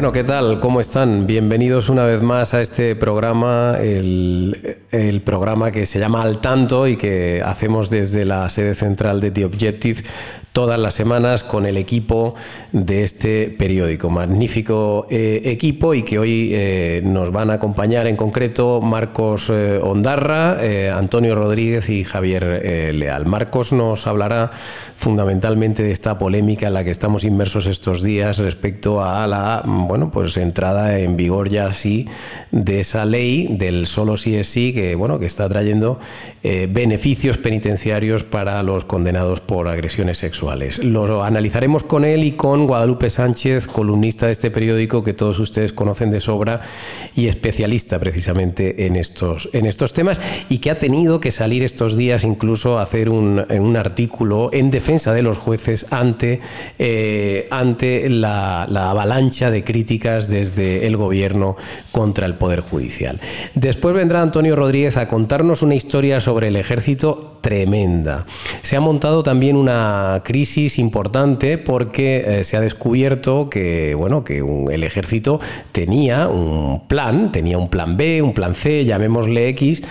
Bueno, ¿qué tal? ¿Cómo están? Bienvenidos una vez más a este programa, el, el, programa que se llama Al Tanto y que hacemos desde la sede central de The Objective todas las semanas con el equipo de este periódico. Magnífico eh, equipo y que hoy eh, nos van a acompañar en concreto Marcos eh, Ondarra, Antonio Rodríguez y Javier Leal. Marcos nos hablará fundamentalmente de esta polémica en la que estamos inmersos estos días respecto a la bueno, pues entrada en vigor ya sí de esa ley del solo sí es sí que bueno, que está trayendo beneficios penitenciarios para los condenados por agresiones sexuales lo analizaremos con él y con Guadalupe Sánchez, columnista de este periódico que todos ustedes conocen de sobra y especialista precisamente en estos, en estos temas y que ha tenido que salir estos días incluso a hacer un, artículo en defensa de los jueces ante, eh, ante la, la avalancha de críticas desde el gobierno contra el Poder Judicial. Después vendrá Antonio Rodríguez a contarnos una historia sobre el ejército tremenda. Se ha montado también una crisis importante porque eh, se ha descubierto que, bueno, que el ejército tenía un plan, tenía un plan B, un plan C, llamémosle X,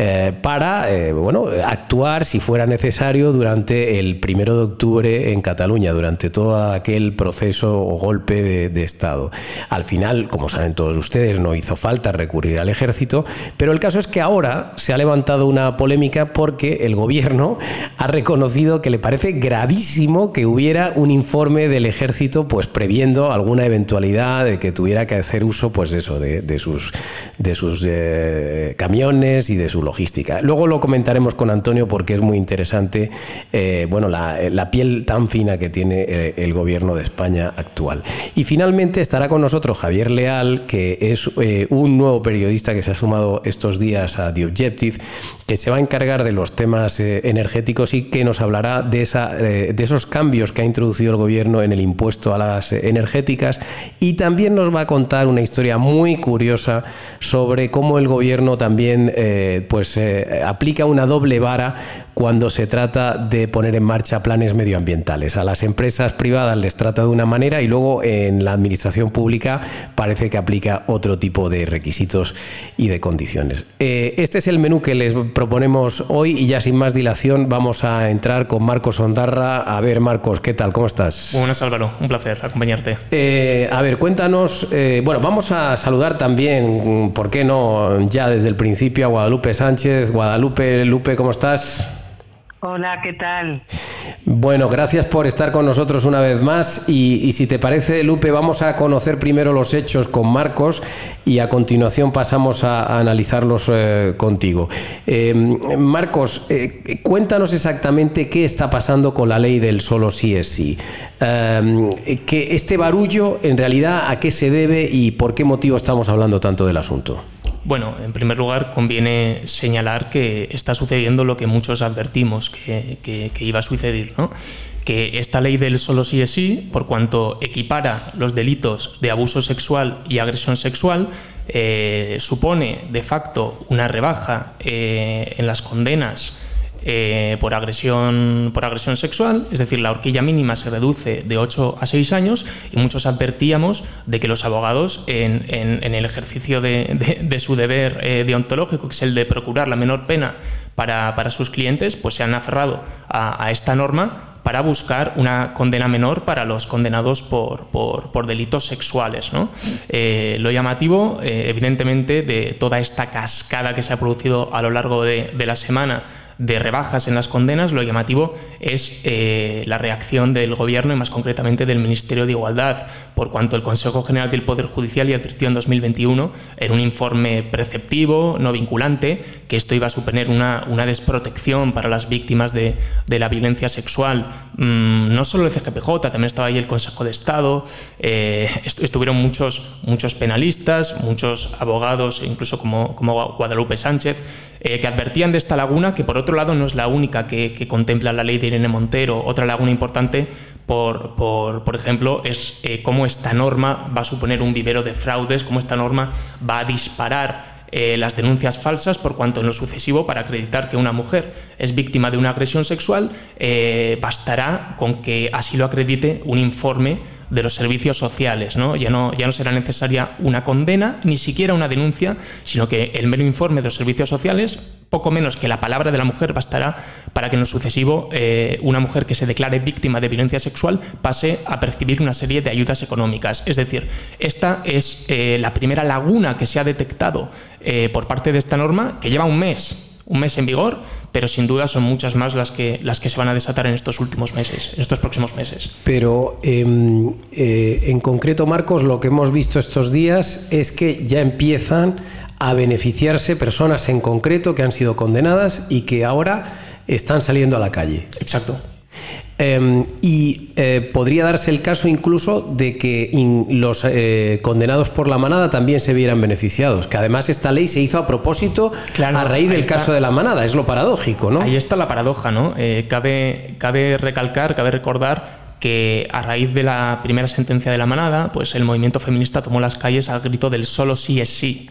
eh, para eh, bueno, actuar si fuera necesario durante el primero de octubre en Cataluña, durante todo aquel proceso o golpe de, Estado. Al final, como saben todos ustedes, no hizo falta recurrir al ejército, pero el caso es que ahora se ha levantado una polémica porque el gobierno ha reconocido que le parece gravísimo que hubiera un informe del ejército pues previendo alguna eventualidad de que tuviera que hacer uso pues eso de, sus de sus eh, camiones y de su logística. Luego lo comentaremos con Antonio porque es muy interesante eh, bueno, la, piel tan fina que tiene eh, el gobierno de España actual. Y finalmente estará con nosotros Javier Leal, que es eh, un nuevo periodista que se ha sumado estos días a The Objective, que se va a encargar de los temas energéticos y que nos hablará de, esa, de esos cambios que ha introducido el gobierno en el impuesto a las energéticas y también nos va a contar una historia muy curiosa sobre cómo el gobierno también pues, pues eh, aplica una doble vara cuando se trata de poner en marcha planes medioambientales. A las empresas privadas les trata de una manera y luego en la administración pública parece que aplica otro tipo de requisitos y de condiciones. Eh, este es el menú que les proponemos hoy y ya sin más dilación vamos a entrar con Marcos Ondarra. A ver, Marcos, ¿qué tal? ¿Cómo estás? buenas, Álvaro. Un placer acompañarte. Eh, a ver, cuéntanos. bueno, vamos a saludar también, ¿por qué no? Ya desde el principio a Guadalupe Sánchez. Guadalupe, Lupe, ¿cómo estás? Hola, ¿qué tal? Bueno, gracias por estar con nosotros una vez más y, si te parece, Lupe, vamos a conocer primero los hechos con Marcos y a continuación pasamos a, analizarlos eh, contigo. Eh, Marcos, eh, cuéntanos exactamente qué está pasando con la ley del solo sí es sí. que este barullo, en realidad, ¿a qué se debe y por qué motivo estamos hablando tanto del asunto? Bueno, en primer lugar conviene señalar que está sucediendo lo que muchos advertimos que, iba a suceder, ¿no? que esta ley del solo sí es sí, por cuanto equipara los delitos de abuso sexual y agresión sexual, eh, supone de facto una rebaja eh, en las condenas eh, por, agresión, por agresión sexual, es decir, la horquilla mínima se reduce de 8 a 6 años y muchos advertíamos de que los abogados en, el ejercicio de, su deber eh, deontológico, que es el de procurar la menor pena para, sus clientes, pues se han aferrado a, esta norma para buscar una condena menor para los condenados por, delitos sexuales. Eh, lo llamativo, evidentemente, de toda esta cascada que se ha producido a lo largo de la semana de rebajas en las condenas, lo llamativo es eh, la reacción del Gobierno y más concretamente del Ministerio de Igualdad, por cuanto el Consejo General del Poder Judicial ya advirtió en 2021 en un informe preceptivo, no vinculante, que esto iba a suponer una, una desprotección para las víctimas de, de la violencia sexual. Mm, no solo el CGPJ, también estaba ahí el Consejo de Estado, eh, estuvieron muchos, muchos penalistas, muchos abogados, incluso como, como Guadalupe Sánchez, eh, que advertían de esta laguna, que por otro lado no es la única que, contempla la ley de Irene Montero. Otra laguna importante, por, por, ejemplo, es eh, cómo esta norma va a suponer un vivero de fraudes, cómo esta norma va a disparar eh, las denuncias falsas por cuanto en lo sucesivo para acreditar que una mujer es víctima de una agresión sexual bastará con que así lo acredite un informe de los servicios sociales. ¿no? Ya, no, ya no será necesaria una condena, ni siquiera una denuncia, sino que el mero informe de los servicios sociales, poco menos que la palabra de la mujer, bastará para que en lo sucesivo eh, una mujer que se declare víctima de violencia sexual pase a percibir una serie de ayudas económicas. Es decir, esta es eh, la primera laguna que se ha detectado eh, por parte de esta norma, que lleva un mes un mes en vigor, pero sin duda son muchas más las que, las que se van a desatar en estos últimos meses, en estos próximos meses. Pero em, eh, en concreto, Marcos, lo que hemos visto estos días es que ya empiezan a beneficiarse personas en concreto que han sido condenadas y que ahora están saliendo a la calle. Exacto. Em, y eh, podría darse el caso incluso de que los eh, condenados por la manada también se vieran beneficiados, que además esta ley se hizo a propósito a raíz del caso de la manada, es lo paradójico, ¿no? Ahí está la paradoja, ¿no? Eh, cabe, cabe recalcar, cabe recordar que a raíz de la primera sentencia de la manada, pues el movimiento feminista tomó las calles al grito del solo sí es sí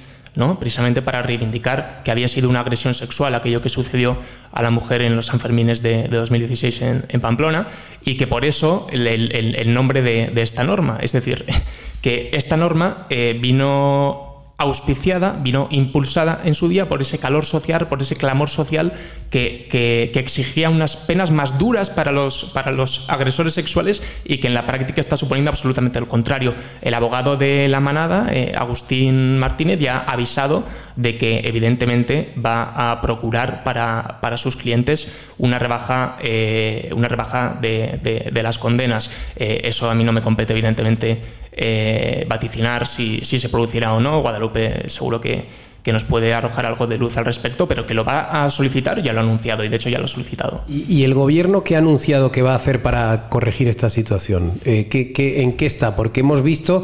precisamente para reivindicar que había sido una agresión sexual aquello que sucedió a la mujer en los Sanfermines de, 2016 en, Pamplona y que por eso el, nombre de, esta norma, es decir, que esta norma eh, vino auspiciada, vino impulsada en su día por ese calor social, por ese clamor social que, exigía unas penas más duras para los, para los agresores sexuales y que en la práctica está suponiendo absolutamente lo contrario. El abogado de la manada, eh, Agustín Martínez, ya ha avisado de que evidentemente va a procurar para, sus clientes una rebaja, eh, una rebaja de, las condenas. Eh, eso a mí no me compete evidentemente vaticinar si, si se producirá o no. Guadalupe seguro que, que nos puede arrojar algo de luz al respecto, pero que lo va a solicitar, ya lo ha anunciado y de hecho ya lo ha solicitado. ¿Y, el gobierno qué ha anunciado que va a hacer para corregir esta situación? Eh, en qué está? Porque hemos visto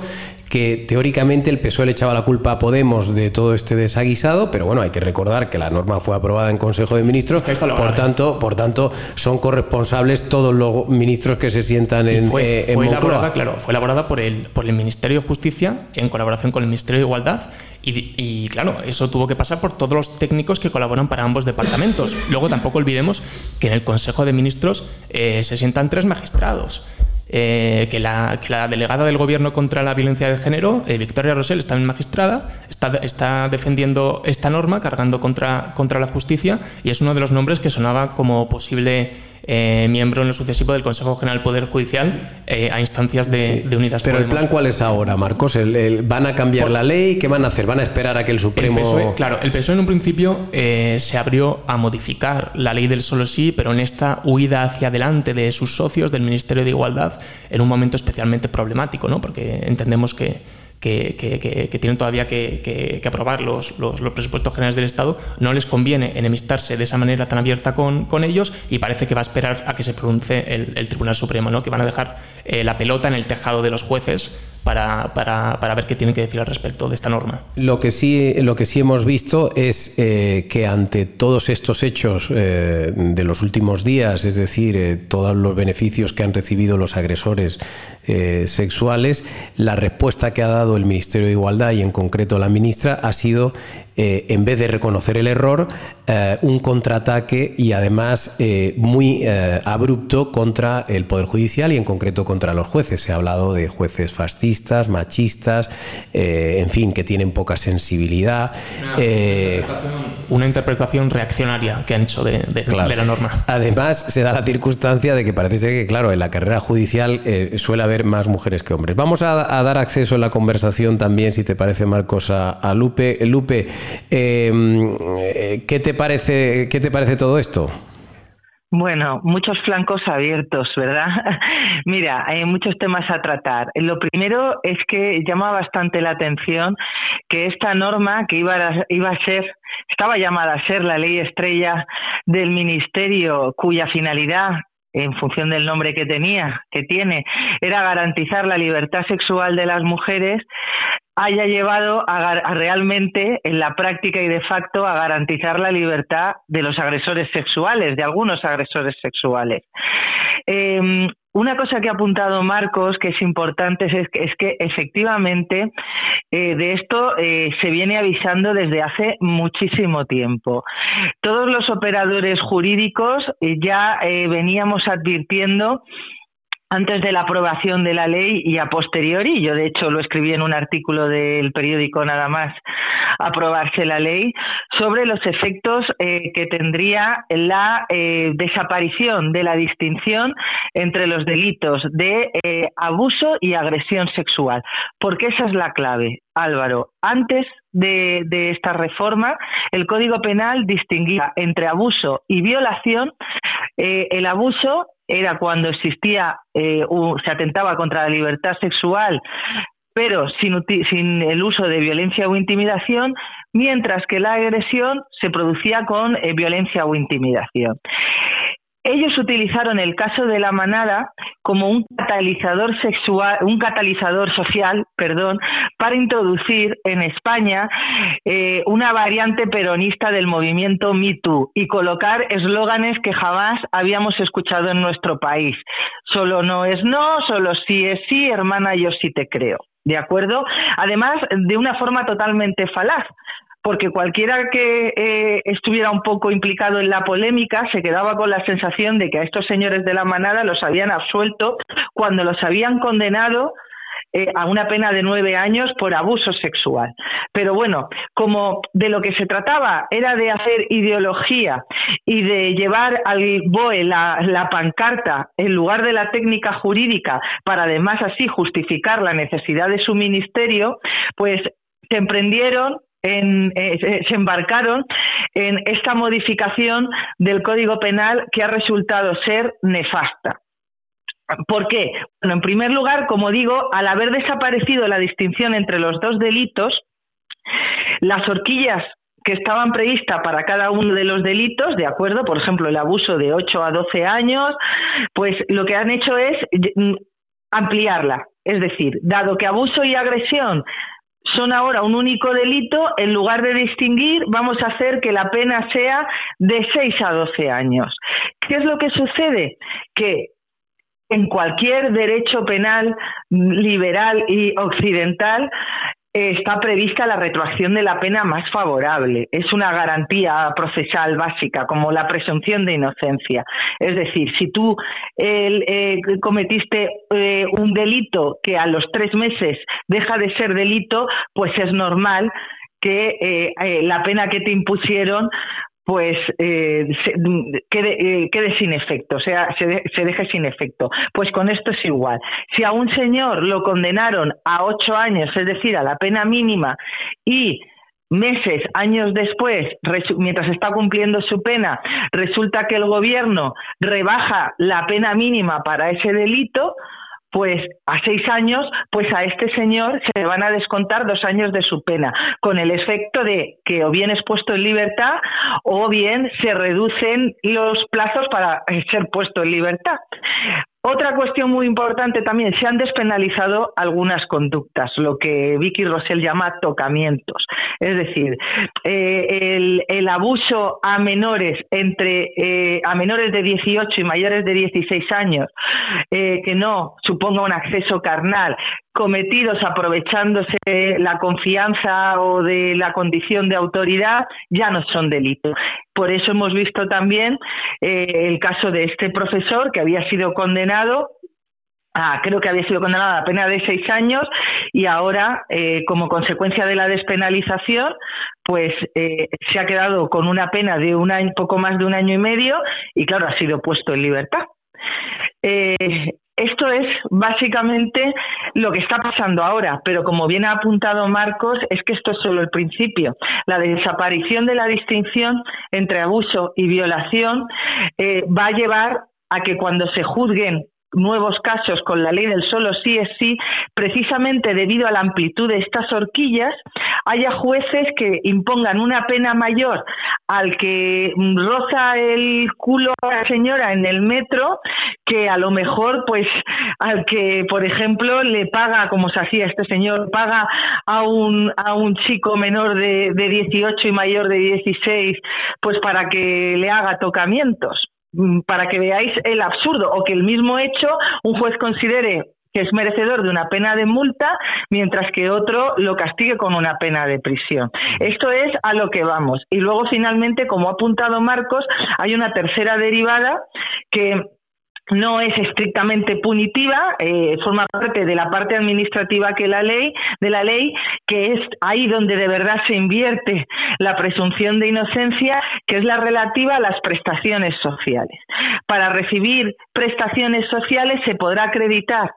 que teóricamente el PSOE le echaba la culpa a Podemos de todo este desaguisado, pero bueno, hay que recordar que la norma fue aprobada en Consejo de Ministros, por tanto, por tanto son corresponsables todos los ministros que se sientan en, fue, eh, elaborada, claro, fue elaborada por el, por el Ministerio de Justicia en colaboración con el Ministerio de Igualdad y, claro, eso tuvo que pasar por todos los técnicos que colaboran para ambos departamentos. Luego tampoco olvidemos que en el Consejo de Ministros eh, se sientan tres magistrados. Eh, que, la, delegada del Gobierno contra la violencia de género, eh, Victoria Rosell, está en magistrada, está, está, defendiendo esta norma, cargando contra, contra la justicia, y es uno de los nombres que sonaba como posible eh, miembro en lo sucesivo del Consejo General del Poder Judicial eh, a instancias de, Unidas Pero el plan cuál es ahora, Marcos? ¿Van a cambiar la ley? ¿Qué van a hacer? ¿Van a esperar a que el Supremo...? E, claro, el PSOE en un principio eh, se abrió a modificar la ley del solo sí, pero en esta huida hacia adelante de sus socios del Ministerio de Igualdad en un momento especialmente problemático, ¿no? porque entendemos que que, tienen todavía que, aprobar los, presupuestos generales del Estado, no les conviene enemistarse de esa manera tan abierta con, con ellos y parece que va a esperar a que se pronuncie el, Tribunal Supremo, ¿no? que van a dejar eh, la pelota en el tejado de los jueces para, para, para, ver qué tienen que decir al respecto de esta norma. Lo que sí, lo que sí hemos visto es eh, que ante todos estos hechos eh, de los últimos días, es decir, eh, todos los beneficios que han recibido los agresores sexuales, la respuesta que ha dado el Ministerio de Igualdad y en concreto la ministra ha sido eh, en vez de reconocer el error, eh, un contraataque y además eh, muy abrupto contra el Poder Judicial y en concreto contra los jueces. Se ha hablado de jueces fascistas, machistas, en fin, que tienen poca sensibilidad. Una interpretación, reaccionaria que han hecho de, la norma. Además, se da la circunstancia de que parece ser que, claro, en la carrera judicial suele haber más mujeres que hombres. Vamos a, dar acceso en la conversación también, si te parece, Marcos, a, a Lupe. Lupe, Em, ¿Qué te parece, qué te parece todo esto? Bueno, muchos flancos abiertos, ¿verdad? Mira, hay muchos temas a tratar. Lo primero es que llama bastante la atención que esta norma que iba a, iba a ser, estaba llamada a ser la ley estrella del Ministerio, cuya finalidad en función del nombre que tenía, que tiene, era garantizar la libertad sexual de las mujeres, haya llevado a, realmente, en la práctica y de facto, a garantizar la libertad de los agresores sexuales, de algunos agresores sexuales. Em, una cosa que ha apuntado Marcos, que es importante, es, que efectivamente eh, de esto eh, se viene avisando desde hace muchísimo tiempo. Todos los operadores jurídicos eh, ya veníamos advirtiendo antes de la aprobación de la ley y a posteriori, yo de hecho lo escribí en un artículo del periódico nada más aprobarse la ley, sobre los efectos eh, que tendría la eh, desaparición de la distinción entre los delitos de eh, abuso y agresión sexual, porque esa es la clave, Álvaro. Antes de, de esta reforma, el Código Penal distinguía entre abuso y violación. el abuso era cuando existía, eh, se atentaba contra la libertad sexual, pero sin, sin el uso de violencia o intimidación, mientras que la agresión se producía con eh, violencia o intimidación. Ellos utilizaron el caso de la manada como un catalizador sexual, un catalizador social, perdón, para introducir en España eh, una variante peronista del movimiento Me Too y colocar eslóganes que jamás habíamos escuchado en nuestro país. Solo no es no, solo sí es sí, hermana, yo sí te creo. ¿De acuerdo? Además, de una forma totalmente falaz, porque cualquiera que eh, estuviera un poco implicado en la polémica se quedaba con la sensación de que a estos señores de la manada los habían absuelto cuando los habían condenado eh, a una pena de nueve años por abuso sexual. Pero bueno, como de lo que se trataba era de hacer ideología y de llevar al BOE la, la pancarta en lugar de la técnica jurídica para además así justificar la necesidad de su ministerio, pues se emprendieron eh, se embarcaron en esta modificación del Código Penal que ha resultado ser nefasta. ¿Por qué? Bueno, en primer lugar, como digo, al haber desaparecido la distinción entre los dos delitos, las horquillas que estaban previstas para cada uno de los delitos, de acuerdo, por ejemplo, el abuso de 8 a 12 años, pues lo que han hecho es mm, ampliarla. Es decir, dado que abuso y agresión son ahora un único delito, en lugar de distinguir, vamos a hacer que la pena sea de 6 a 12 años. ¿Qué es lo que sucede? Que en cualquier derecho penal liberal y occidental está prevista la retroacción de la pena más favorable. Es una garantía procesal básica, como la presunción de inocencia. Es decir, si tú eh, cometiste eh, un delito que a los tres meses deja de ser delito, pues es normal que eh, la pena que te impusieron pues eh, quede, quede, sin efecto, sea, se, se, deje sin efecto. Pues con esto es igual. Si a un señor lo condenaron a ocho años, es decir, a la pena mínima, y meses, años después, mientras está cumpliendo su pena, resulta que el gobierno rebaja la pena mínima para ese delito, pues a seis años, pues a este señor se le van a descontar dos años de su pena, con el efecto de que o bien es puesto en libertad o bien se reducen los plazos para ser puesto en libertad. Otra cuestión muy importante también, se han despenalizado algunas conductas, lo que Vicky Rosell llama tocamientos. Es decir, eh, el, abuso a menores entre eh, a menores de 18 y mayores de 16 años, eh, que no suponga un acceso carnal, cometidos aprovechándose la confianza o de la condición de autoridad ya no son delitos. Por eso hemos visto también eh, el caso de este profesor que había sido condenado Ah, creo que había sido condenado a pena de seis años y ahora, eh, como consecuencia de la despenalización, pues eh, se ha quedado con una pena de un poco más de un año y medio y, claro, ha sido puesto en libertad. Esto es básicamente lo que está pasando ahora, pero como bien ha apuntado Marcos, es que esto es solo el principio. La desaparición de la distinción entre abuso y violación eh, va a llevar a que cuando se juzguen nuevos casos con la ley del solo sí es sí, precisamente debido a la amplitud de estas horquillas, haya jueces que impongan una pena mayor al que roza el culo a la señora en el metro que a lo mejor pues al que por ejemplo le paga como se hacía este señor paga a un a un chico menor de, de 18 y mayor de 16 pues para que le haga tocamientos para que veáis el absurdo o que el mismo hecho un juez considere que es merecedor de una pena de multa, mientras que otro lo castigue con una pena de prisión. Esto es a lo que vamos. Y luego, finalmente, como ha apuntado Marcos, hay una tercera derivada que no es estrictamente punitiva, eh, forma parte de la parte administrativa que la ley, de la ley, que es ahí donde de verdad se invierte la presunción de inocencia, que es la relativa a las prestaciones sociales. Para recibir prestaciones sociales se podrá acreditar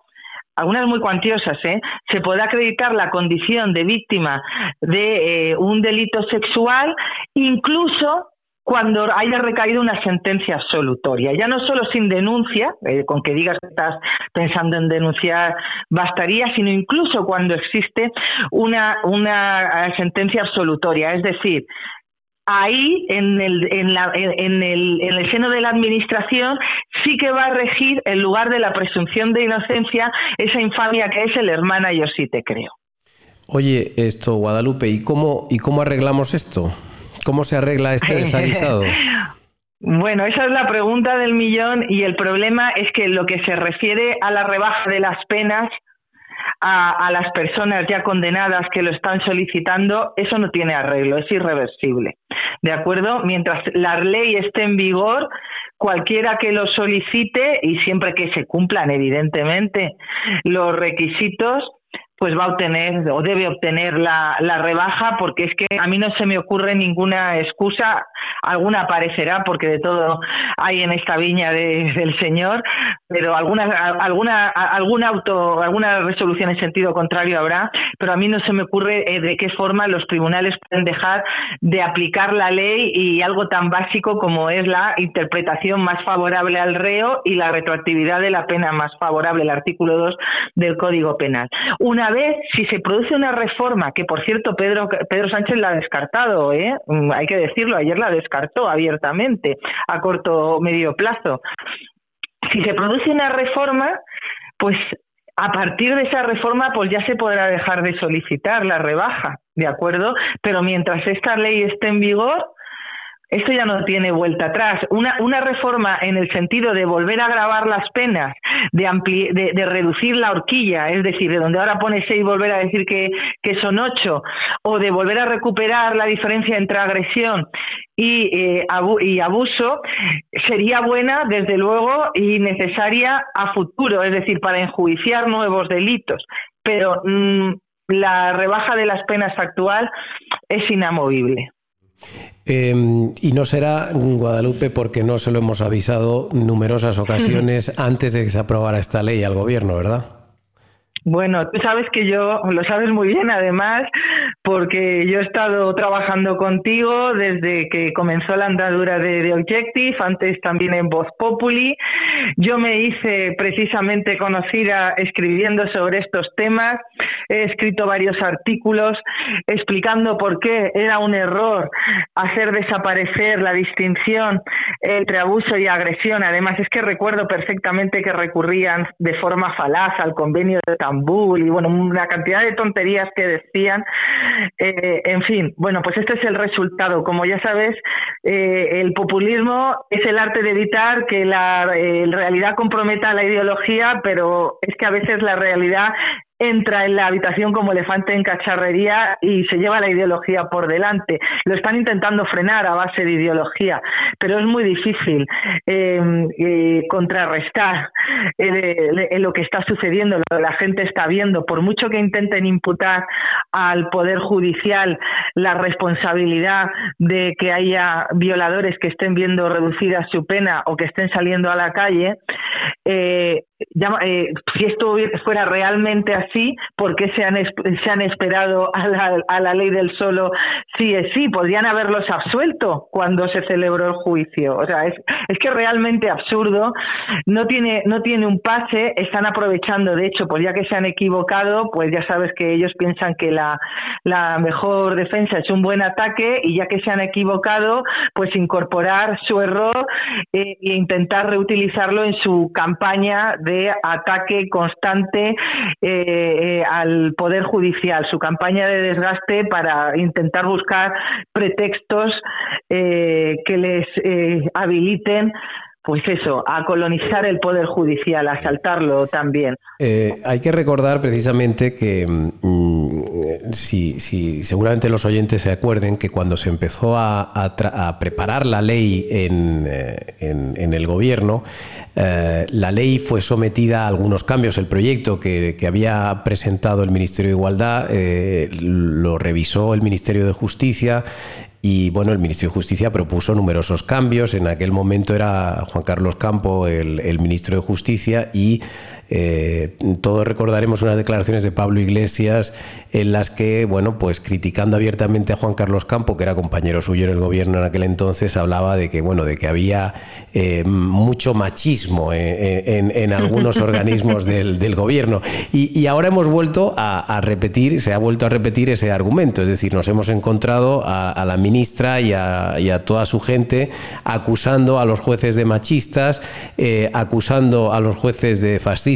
algunas muy cuantiosas, ¿eh? se podrá acreditar la condición de víctima de eh, un delito sexual, incluso cuando haya recaído una sentencia absolutoria. Ya no solo sin denuncia, eh, con que digas que estás pensando en denunciar bastaría, sino incluso cuando existe una, una eh, sentencia absolutoria. Es decir, ahí en el, en, la, en, el, en el seno de la Administración sí que va a regir, en lugar de la presunción de inocencia, esa infamia que es el hermana yo sí te creo. Oye, esto, Guadalupe, ¿y cómo, ¿y cómo arreglamos esto? ¿Cómo se arregla este desaguisado? Bueno, esa es la pregunta del millón y el problema es que lo que se refiere a la rebaja de las penas a, las personas ya condenadas que lo están solicitando, eso no tiene arreglo, es irreversible. ¿De acuerdo? Mientras la ley esté en vigor, cualquiera que lo solicite y siempre que se cumplan, evidentemente, los requisitos, pues va a obtener o debe obtener la, la, rebaja porque es que a mí no se me ocurre ninguna excusa, alguna aparecerá porque de todo hay en esta viña del Señor, pero alguna, alguna, alguna auto, alguna resolución en sentido contrario habrá, pero a mí no se me ocurre eh, de qué forma los tribunales pueden dejar de aplicar la ley y algo tan básico como es la interpretación más favorable al reo y la retroactividad de la pena más favorable, el artículo 2 del Código Penal. Una vez, si se produce una reforma, que por cierto Pedro, Pedro Sánchez la ha descartado, ¿eh? Mm, hay que decirlo, ayer la descartó abiertamente a corto medio plazo. Si se produce una reforma, pues a partir de esa reforma, pues ya se podrá dejar de solicitar la rebaja, ¿de acuerdo? Pero mientras esta ley esté en vigor, esto ya no tiene vuelta atrás. Una, una reforma en el sentido de volver a agravar las penas, de, de, reducir la horquilla, es decir, de donde ahora pone seis volver a decir que, que son ocho, o de volver a recuperar la diferencia entre agresión y, eh, y abuso, sería buena, desde luego, y necesaria a futuro, es decir, para enjuiciar nuevos delitos. Pero mm, la rebaja de las penas actual es inamovible. Em, y no será Guadalupe porque no se lo hemos avisado numerosas ocasiones antes de que se aprobara esta ley al gobierno, ¿verdad? Bueno, tú sabes que yo, lo sabes muy bien además, porque yo he estado trabajando contigo desde que comenzó la andadura de, de, Objective, antes también en Voz Populi. Yo me hice precisamente conocida escribiendo sobre estos temas, he escrito varios artículos explicando por qué era un error hacer desaparecer la distinción entre abuso y agresión. Además, es que recuerdo perfectamente que recurrían de forma falaz al convenio de Tambor y bueno, una cantidad de tonterías que decían. Eh, en fin, bueno, pues este es el resultado. Como ya sabes, eh, el populismo es el arte de evitar que la eh, realidad comprometa la ideología, pero es que a veces la realidad entra en la habitación como elefante en cacharrería y se lleva la ideología por delante. Lo están intentando frenar a base de ideología, pero es muy difícil em, eh, contrarrestar eh, lo que está sucediendo, lo que la gente está viendo. Por mucho que intenten imputar al Poder Judicial la responsabilidad de que haya violadores que estén viendo reducida su pena o que estén saliendo a la calle, eh, eh, si esto fuera realmente así, ¿por qué se han, se han esperado a la, a la ley del solo sí es sí? Podrían haberlos absuelto cuando se celebró el juicio. O sea, es, es que realmente absurdo, no tiene, no tiene un pase, están aprovechando, de hecho, pues ya que se han equivocado, pues ya sabes que ellos piensan que la, la mejor defensa es un buen ataque y ya que se han equivocado, pues incorporar su error eh, e intentar reutilizarlo en su campaña de ataque constante eh, eh, al Poder Judicial, su campaña de desgaste para intentar buscar pretextos que les habiliten pues eso, a colonizar el poder judicial, a asaltarlo también. Eh, hay que recordar precisamente que, mm, si, seguramente los oyentes se acuerden que cuando se empezó a, preparar la ley en, eh, el gobierno, eh, la ley fue sometida a algunos cambios. El proyecto que, que había presentado el Ministerio de Igualdad lo revisó el Ministerio de Justicia y bueno, el Ministerio de Justicia propuso numerosos cambios. En aquel momento era Juan Carlos Campo el, el ministro de Justicia y eh, todos recordaremos unas declaraciones de Pablo Iglesias en las que, bueno, pues criticando abiertamente a Juan Carlos Campo, que era compañero suyo en el gobierno en aquel entonces, hablaba de que, bueno, de que había eh, mucho machismo en, algunos organismos del, gobierno. Y, ahora hemos vuelto a, repetir, se ha vuelto a repetir ese argumento, es decir, nos hemos encontrado a, la ministra y a, toda su gente acusando a los jueces de machistas, eh, acusando a los jueces de fascistas,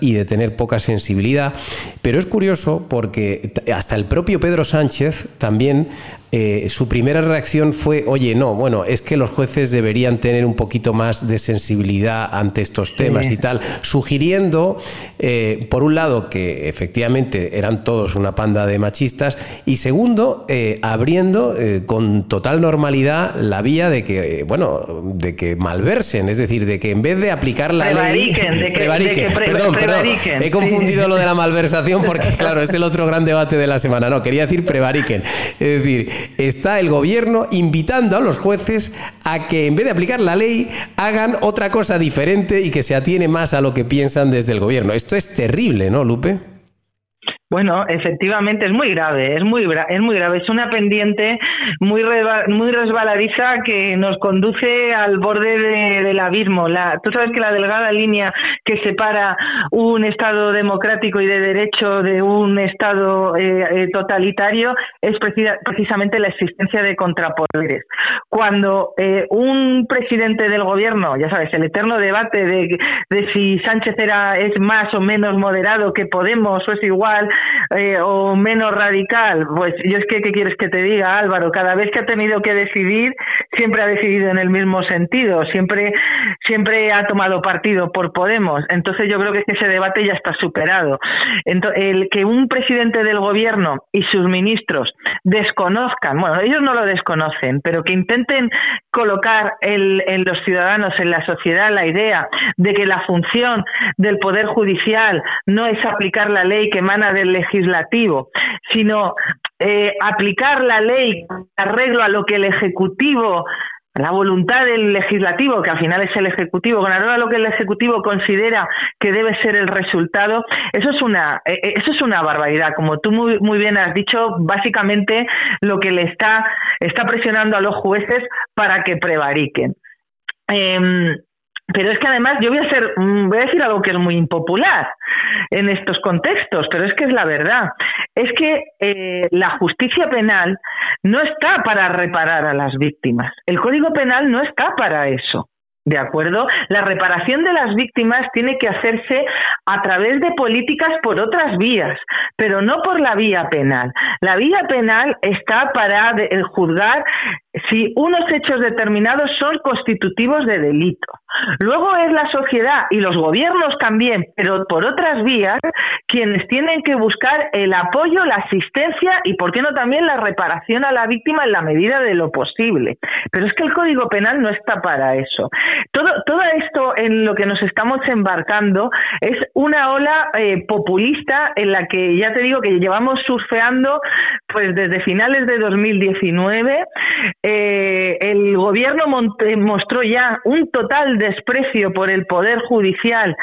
y de tener poca sensibilidad. Pero es curioso porque hasta el propio Pedro Sánchez también eh, su primera reacción fue, oye, no, bueno, es que los jueces deberían tener un poquito más de sensibilidad ante estos temas y tal, sugiriendo, eh, por un lado, que efectivamente eran todos una panda de machistas, y segundo, eh, abriendo con total normalidad la vía de que, bueno, de que malversen, es decir, de que en vez de aplicar la ley... De que, perdón, perdón, he confundido lo de la malversación porque, claro, es el otro gran debate de la semana. No, quería decir prevariquen. Es decir, está el gobierno invitando a los jueces a que en vez de aplicar la ley hagan otra cosa diferente y que se atiene más a lo que piensan desde el gobierno. Esto es terrible, ¿no, Lupe? Bueno, efectivamente es muy grave, es muy es muy grave, es una pendiente muy muy resbaladiza que nos conduce al borde del abismo. La, tú sabes que la delgada línea que separa un Estado democrático y de derecho de un Estado eh, eh, totalitario es precisamente la existencia de contrapoderes. Cuando eh, un presidente del gobierno, ya sabes, el eterno debate de, de si Sánchez era es más o menos moderado que Podemos o es igual eh, o menos radical, pues yo es que, ¿qué quieres que te diga, Álvaro? Cada vez que ha tenido que decidir, siempre ha decidido en el mismo sentido, siempre, siempre ha tomado partido por Podemos. Entonces yo creo que ese debate ya está superado. Entonces, el que un presidente del gobierno y sus ministros desconozcan, bueno, ellos no lo desconocen, pero que intenten colocar en los ciudadanos, en la sociedad, la idea de que la función del Poder Judicial no es aplicar la ley que emana del legislativo, sino eh, aplicar la ley arreglo a lo que el Ejecutivo la voluntad del legislativo, que al final es el ejecutivo, con arreglo a lo que el ejecutivo considera que debe ser el resultado, eso es una, eh, eh, eso es una barbaridad. Como tú muy, muy bien has dicho, básicamente lo que le está, está presionando a los jueces para que prevariquen. Em, pero es que además yo voy a ser, mm, voy a decir algo que es muy impopular en estos contextos, pero es que es la verdad. Es que eh, la justicia penal no está para reparar a las víctimas. El Código Penal no está para eso. ¿De acuerdo? La reparación de las víctimas tiene que hacerse a través de políticas por otras vías, pero no por la vía penal. La vía penal está para juzgar si unos hechos determinados son constitutivos de delito. Luego es la sociedad y los gobiernos también, pero por otras vías, quienes tienen que buscar el apoyo, la asistencia y, por qué no, también la reparación a la víctima en la medida de lo posible. Pero es que el Código Penal no está para eso. Todo, todo esto en lo que nos estamos embarcando es una ola eh, populista en la que ya te digo que llevamos surfeando Pues desde finales de 2019 eh, el gobierno mostró ya un total desprecio por el Poder Judicial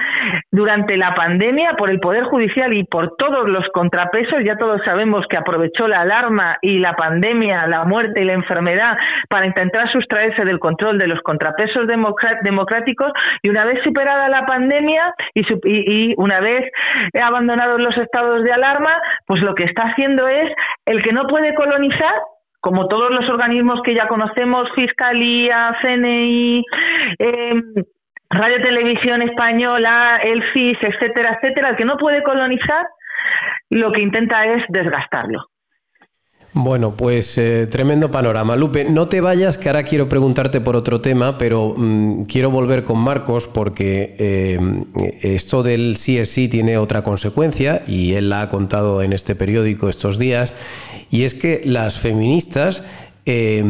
durante la pandemia, por el Poder Judicial y por todos los contrapesos. Ya todos sabemos que aprovechó la alarma y la pandemia, la muerte y la enfermedad para intentar sustraerse del control de los contrapesos democráticos y una vez superada la pandemia y, y una vez abandonados los estados de alarma, pues lo que está haciendo es el que no puede colonizar como todos los organismos que ya conocemos, Fiscalía, CNI, em, Radio Televisión Española, el FIS, etcétera, etcétera, el que no puede colonizar, lo que intenta es desgastarlo. Bueno, pues eh, tremendo panorama. Lupe, no te vayas, que ahora quiero preguntarte por otro tema, pero mm, quiero volver con Marcos porque eh, esto del CSI tiene otra consecuencia y él la ha contado en este periódico estos días, y es que las feministas eh,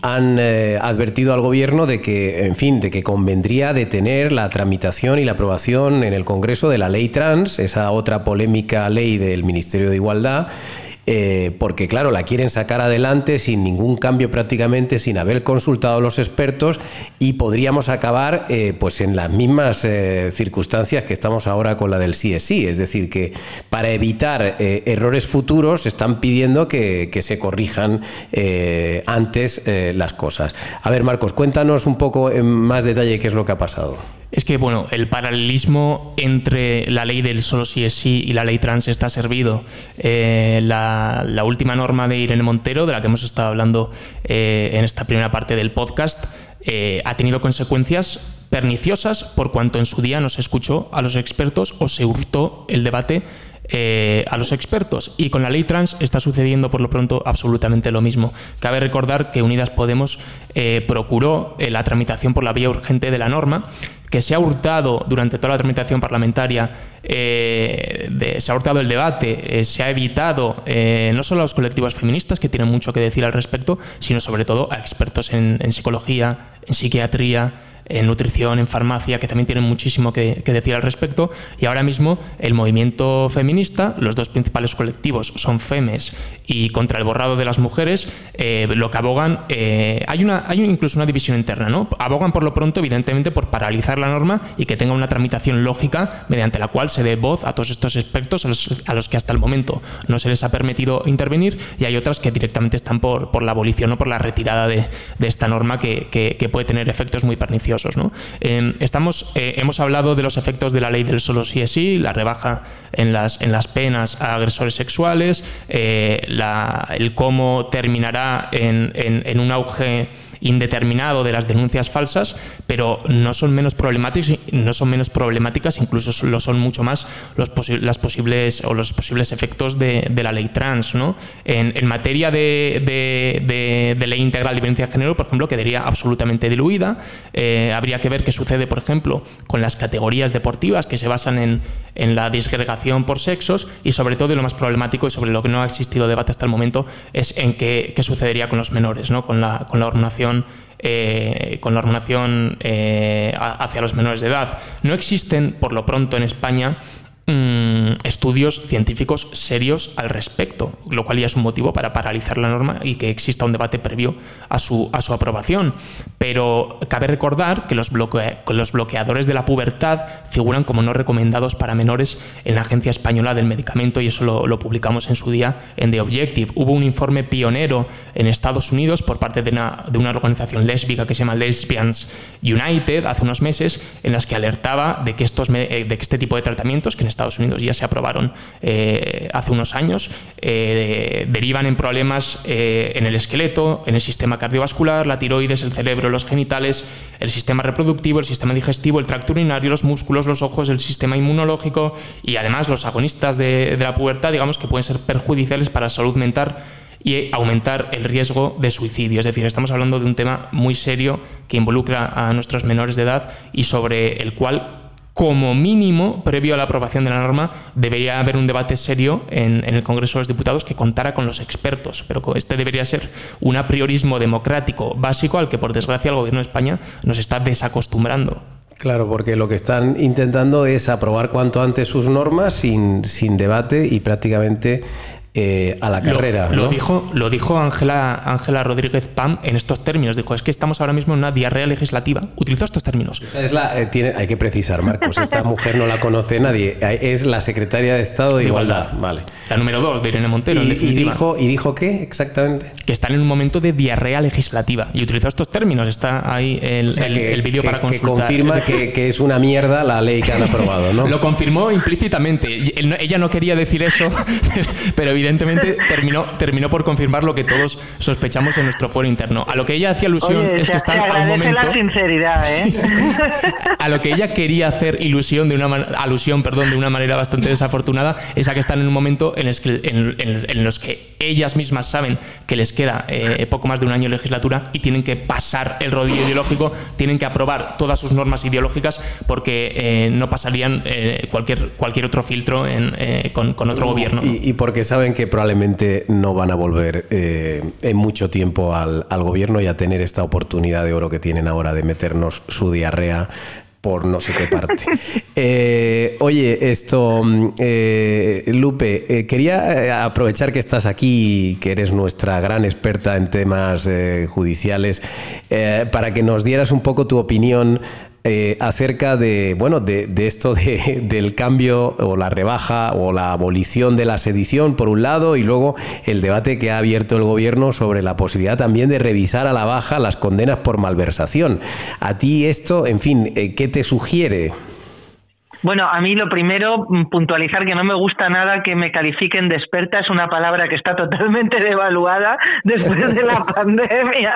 han advertido al gobierno de que, en fin, de que convendría detener la tramitación y la aprobación en el Congreso de la ley trans, esa otra polémica ley del Ministerio de Igualdad, eh, porque claro, la quieren sacar adelante sin ningún cambio prácticamente, sin haber consultado a los expertos y podríamos acabar eh, pues en las mismas eh, circunstancias que estamos ahora con la del CSI, es decir, que para evitar errores futuros están pidiendo que, que se corrijan antes las cosas. A ver, Marcos, cuéntanos un poco en más detalle qué es lo que ha pasado es que bueno, el paralelismo entre la ley del solo sí es sí y la ley trans está servido. Eh, la, última norma de Irene Montero, de la que hemos estado hablando eh, en esta primera parte del podcast, eh, ha tenido consecuencias perniciosas por cuanto en su día no se escuchó a los expertos o se hurtó el debate a los expertos. Y con la ley trans está sucediendo por lo pronto absolutamente lo mismo. Cabe recordar que Unidas Podemos procuró la tramitación por la vía urgente de la norma que se ha hurtado durante toda la tramitación parlamentaria, eh, se ha hurtado el debate, eh, se ha evitado eh, no solo a los colectivos feministas, que tienen mucho que decir al respecto, sino sobre todo a expertos en psicología, en psiquiatría, en nutrición, en farmacia, que también tienen muchísimo que, decir al respecto. Y ahora mismo el movimiento feminista, los dos principales colectivos son FEMES y contra el borrado de las mujeres, eh, lo que abogan, eh, hay, una, hay incluso una división interna, ¿no? Abogan por lo pronto, evidentemente, por paralizar la norma y que tenga una tramitación lógica mediante la cual se dé voz a todos estos expertos a los, que hasta el momento no se les ha permitido intervenir y hay otras que directamente están por, por la abolición o por la retirada de, esta norma que, que puede tener efectos muy perniciosos. Em, estamos, eh, hemos hablado de los efectos de la ley del solo sí es sí, la rebaja en las, en las penas a agresores sexuales, eh, el cómo terminará en, en un auge indeterminado de las denuncias falsas, pero no son menos problemáticas, no son menos problemáticas, incluso lo son mucho más los las posibles o los posibles efectos de, la ley trans. ¿no? En, materia de, ley integral de violencia de género, por ejemplo, quedaría absolutamente diluida. Eh, habría que ver qué sucede, por ejemplo, con las categorías deportivas que se basan en, la disgregación por sexos y sobre todo, lo más problemático y sobre lo que no ha existido debate hasta el momento, es en qué, sucedería con los menores, ¿no? con, la, con la hormonación eh, con la hormonación eh, hacia los menores de edad. No existen, por lo pronto, en España Mm, estudios científicos serios al respecto, lo cual ya es un motivo para paralizar la norma y que exista un debate previo a su, a su aprobación. Pero cabe recordar que los, los bloqueadores de la pubertad figuran como no recomendados para menores en la Agencia Española del Medicamento y eso lo, publicamos en su día en The Objective. Hubo un informe pionero en Estados Unidos por parte de una, de una organización lésbica que se llama Lesbians United hace unos meses en las que alertaba de que, estos, de que este tipo de tratamientos, que en Estados Unidos ya se aprobaron eh, hace unos años, eh, derivan en problemas eh, en el esqueleto, en el sistema cardiovascular, la tiroides, el cerebro, los genitales, el sistema reproductivo, el sistema digestivo, el tracto urinario, los músculos, los ojos, el sistema inmunológico y además los agonistas de, de la pubertad, digamos que pueden ser perjudiciales para la salud mental y aumentar el riesgo de suicidio. Es decir, estamos hablando de un tema muy serio que involucra a nuestros menores de edad y sobre el cual como mínimo, previo a la aprobación de la norma, debería haber un debate serio en, el Congreso de los Diputados que contara con los expertos. Pero este debería ser un apriorismo democrático básico al que, por desgracia, el Gobierno de España nos está desacostumbrando. Claro, porque lo que están intentando es aprobar cuanto antes sus normas sin, sin debate y prácticamente eh, a la carrera. Lo, dijo, lo dijo Ángela Ángela Rodríguez Pam en estos términos. Dijo, es que estamos ahora mismo en una diarrea legislativa. Utilizó estos términos. es la, eh, tiene, hay que precisar, Marcos, esta mujer no la conoce nadie. Es la secretaria de Estado de, Igualdad. Vale. La número dos de Irene Montero, y, en definitiva. Y dijo, ¿Y dijo qué exactamente? Que están en un momento de diarrea legislativa. Y utilizó estos términos. Está ahí el, el, vídeo para consultar. Que confirma que, que, es una mierda la ley que han aprobado, ¿no? Lo confirmó implícitamente. Ella no quería decir eso, pero evidentemente terminó, terminó por confirmar lo que todos sospechamos en nuestro foro interno. A lo que ella hacía alusión es que están al momento. La sinceridad, ¿eh? a lo que ella quería hacer ilusión de una alusión, perdón, de una manera bastante desafortunada, es a que están en un momento en, en, los que ellas mismas saben que les queda eh, poco más de un año de legislatura y tienen que pasar el rodillo ideológico, tienen que aprobar todas sus normas ideológicas porque eh, no pasarían eh, cualquier, cualquier otro filtro con, con, otro gobierno. Y, y, porque saben que probablemente no van a volver en mucho tiempo al, al gobierno y a tener esta oportunidad de oro que tienen ahora de meternos su diarrea por no sé qué parte. Eh, oye, esto, eh, Lupe, eh, quería aprovechar que estás aquí, que eres nuestra gran experta en temas judiciales, para que nos dieras un poco tu opinión eh, acerca de, bueno, de, esto de, del cambio o la rebaja o la abolición de la sedición, por un lado, y luego el debate que ha abierto el gobierno sobre la posibilidad también de revisar a la baja las condenas por malversación. A ti esto, en fin, eh, ¿qué te sugiere? Bueno, a mí lo primero, mm, puntualizar que no me gusta nada que me califiquen de experta, es una palabra que está totalmente devaluada después de la pandemia.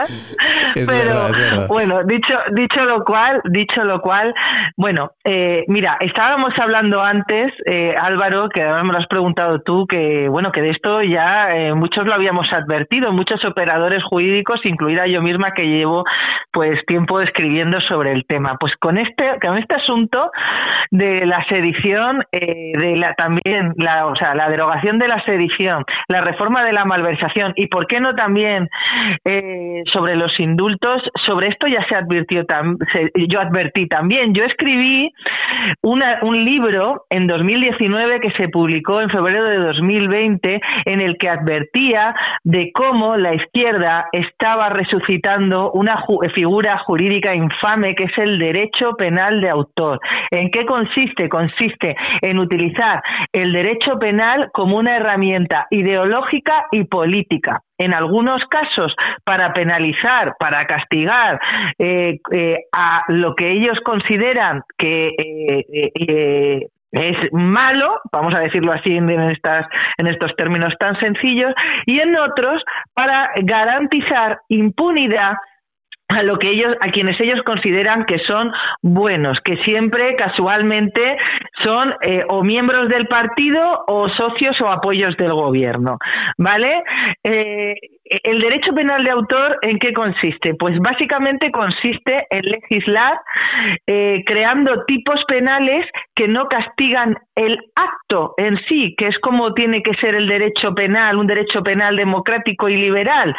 Pero bueno, dicho, dicho lo cual, dicho lo cual, bueno, eh, mira, estábamos hablando antes, eh, Álvaro, que además me lo has preguntado tú, que bueno, que de esto ya eh, muchos lo habíamos advertido, muchos operadores jurídicos, incluida yo misma que llevo pues tiempo escribiendo sobre el tema. Pues con este, con este asunto de la sedición, eh, de la también la, o sea, la derogación de la sedición, la reforma de la malversación y por qué no también eh, sobre los indultos, sobre esto ya se advirtió, yo advertí también, yo escribí una, un libro en 2019 que se publicó en febrero de 2020 en el que advertía de cómo la izquierda estaba resucitando una figura jurídica infame que es el derecho penal de autor. ¿En qué consiste? Consiste? en utilizar el derecho penal como una herramienta ideológica y política. En algunos casos, para penalizar, para castigar eh, eh, a lo que ellos consideran que eh, es malo, vamos a decirlo así en, estas, en estos términos tan sencillos, y en otros para garantizar impunidad a lo que ellos a quienes ellos consideran que son buenos que siempre casualmente son eh, o miembros del partido o socios o apoyos del gobierno vale eh, el derecho penal de autor en qué consiste pues básicamente consiste en legislar eh, creando tipos penales que no castigan el acto en sí que es como tiene que ser el derecho penal un derecho penal democrático y liberal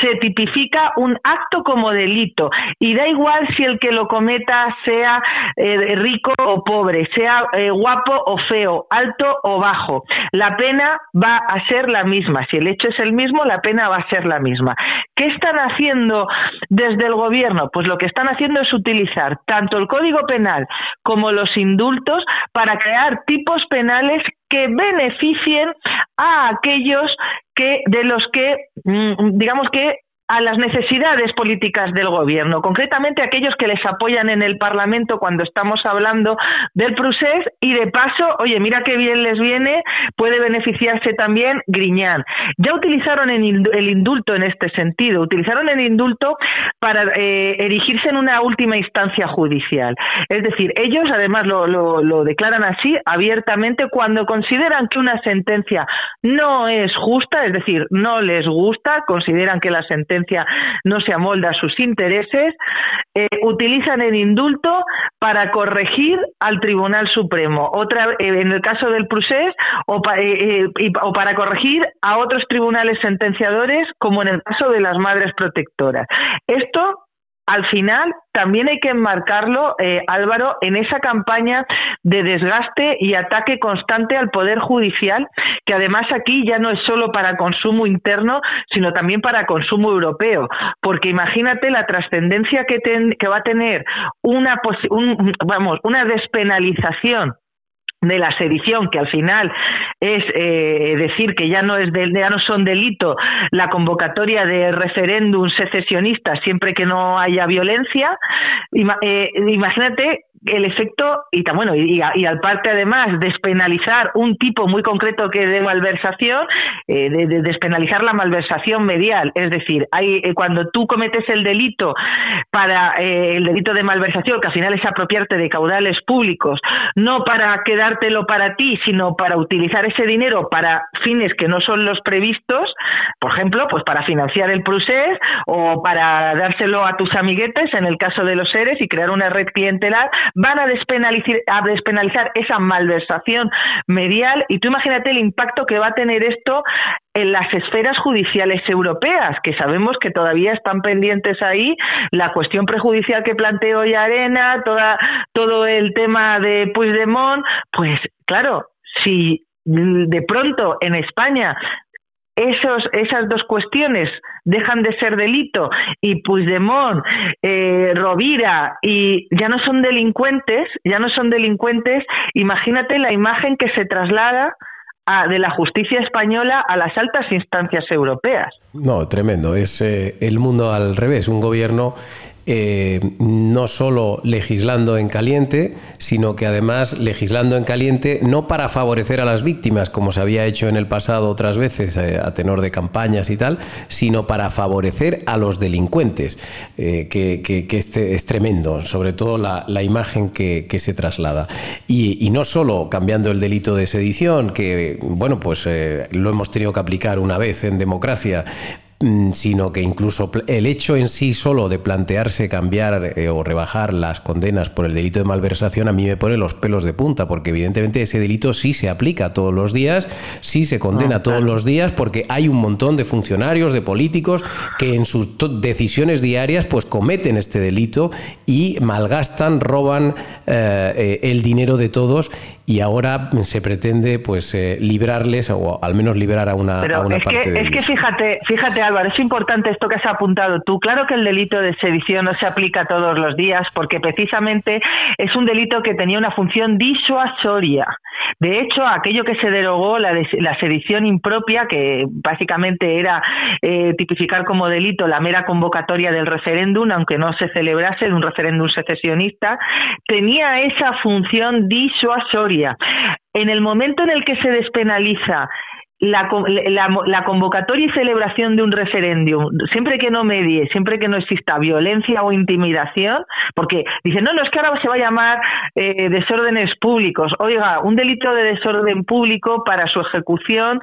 se tipifica un acto como delito y da igual si el que lo cometa sea eh, rico o pobre, sea eh, guapo o feo, alto o bajo. La pena va a ser la misma. Si el hecho es el mismo, la pena va a ser la misma. ¿Qué están haciendo desde el gobierno? Pues lo que están haciendo es utilizar tanto el Código Penal como los indultos para crear tipos penales que beneficien a aquellos que de los que mm, digamos que a las necesidades políticas del gobierno, concretamente aquellos que les apoyan en el Parlamento cuando estamos hablando del procés y de paso, oye, mira qué bien les viene, puede beneficiarse también Griñán. Ya utilizaron el indulto en este sentido, utilizaron el indulto para eh, erigirse en una última instancia judicial. Es decir, ellos además lo, lo declaran así abiertamente cuando consideran que una sentencia no es justa, es decir, no les gusta, consideran que la sentencia no se amolda a sus intereses, eh, utilizan el indulto para corregir al Tribunal Supremo. Otra, eh, en el caso del procés, o, eh, o para corregir a otros tribunales sentenciadores, como en el caso de las madres protectoras. Esto al final también hay que enmarcarlo, eh, Álvaro, en esa campaña de desgaste y ataque constante al Poder Judicial, que además aquí ya no es solo para consumo interno, sino también para consumo europeo. Porque imagínate la trascendencia que, que va a tener una, vamos, una despenalización de la sedición, que al final es eh, decir que ya no es ya no son delito la convocatoria de referéndum secesionista siempre que no haya violencia. Eh, imagínate el efecto y bueno y, y, al parte además despenalizar un tipo muy concreto que de malversación eh, de, despenalizar la malversación medial. Es decir hay eh, cuando tú cometes el delito para eh, el delito de malversación que al final es apropiarte de caudales públicos no para quedártelo para ti sino para utilizar ese dinero para fines que no son los previstos por ejemplo pues para financiar el procés o para dárselo a tus amiguetes en el caso de los seres y crear una red clientelar van a despenalizar, a despenalizar esa malversación medial y tú imagínate el impacto que va a tener esto en las esferas judiciales europeas, que sabemos que todavía están pendientes ahí la cuestión prejudicial que planteó ya Arena, toda, todo el tema de Puigdemont, pues claro, si de pronto en España esos, esas dos cuestiones dejan de ser delito y Puigdemont, eh, Rovira y ya no son delincuentes, ya no son delincuentes, imagínate la imagen que se traslada de la justicia española a las altas instancias europeas. No, tremendo. Es eh, el mundo al revés. Un gobierno eh, no solo legislando en caliente, sino que además legislando en caliente no para favorecer a las víctimas, como se había hecho en el pasado otras veces eh, a tenor de campañas y tal, sino para favorecer a los delincuentes, eh, que, este es tremendo, sobre todo la, imagen que, se traslada. Y, y, no solo cambiando el delito de sedición, que bueno, pues lo hemos tenido que aplicar una vez en democracia, sino que incluso el hecho en sí solo de plantearse cambiar eh, o rebajar las condenas por el delito de malversación a mí me pone los pelos de punta, porque evidentemente ese delito sí se aplica todos los días, sí se condena todos los días, porque hay un montón de funcionarios, de políticos que en sus decisiones diarias pues cometen este delito y malgastan, roban eh, eh, el dinero de todos y ahora se pretende pues eh, librarles o al menos liberar a una, Pero es parte que, es que fíjate, fíjate Álvaro, es importante esto que has apuntado tú. Claro que el delito de sedición no se aplica todos los días porque precisamente es un delito que tenía una función disuasoria. De hecho, aquello que se derogó, la, la sedición impropia, que básicamente era eh, tipificar como delito la mera convocatoria del referéndum, aunque no se celebrase un referéndum secesionista, tenía esa función disuasoria en el momento en el que se despenaliza la, la, convocatoria y celebración de un referéndum, siempre que no medie, siempre que no exista violencia o intimidación, porque dicen, no, no, es que ahora se va a llamar eh, desórdenes públicos. Oiga, un delito de desorden público para su ejecución,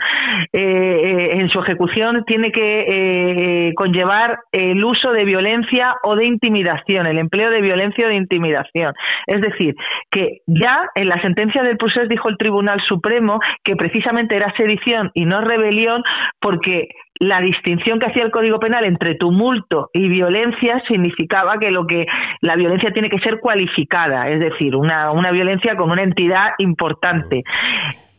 eh, eh, en su ejecución tiene que conllevar el uso de violencia o de intimidación, el empleo de violencia o de intimidación. Es decir, que ya en la sentencia del procés dijo el Tribunal Supremo que precisamente era sedición y no rebelión porque la distinción que hacía el Código Penal entre tumulto y violencia significaba que lo que la violencia tiene que ser cualificada, es decir, una, una violencia con una entidad importante.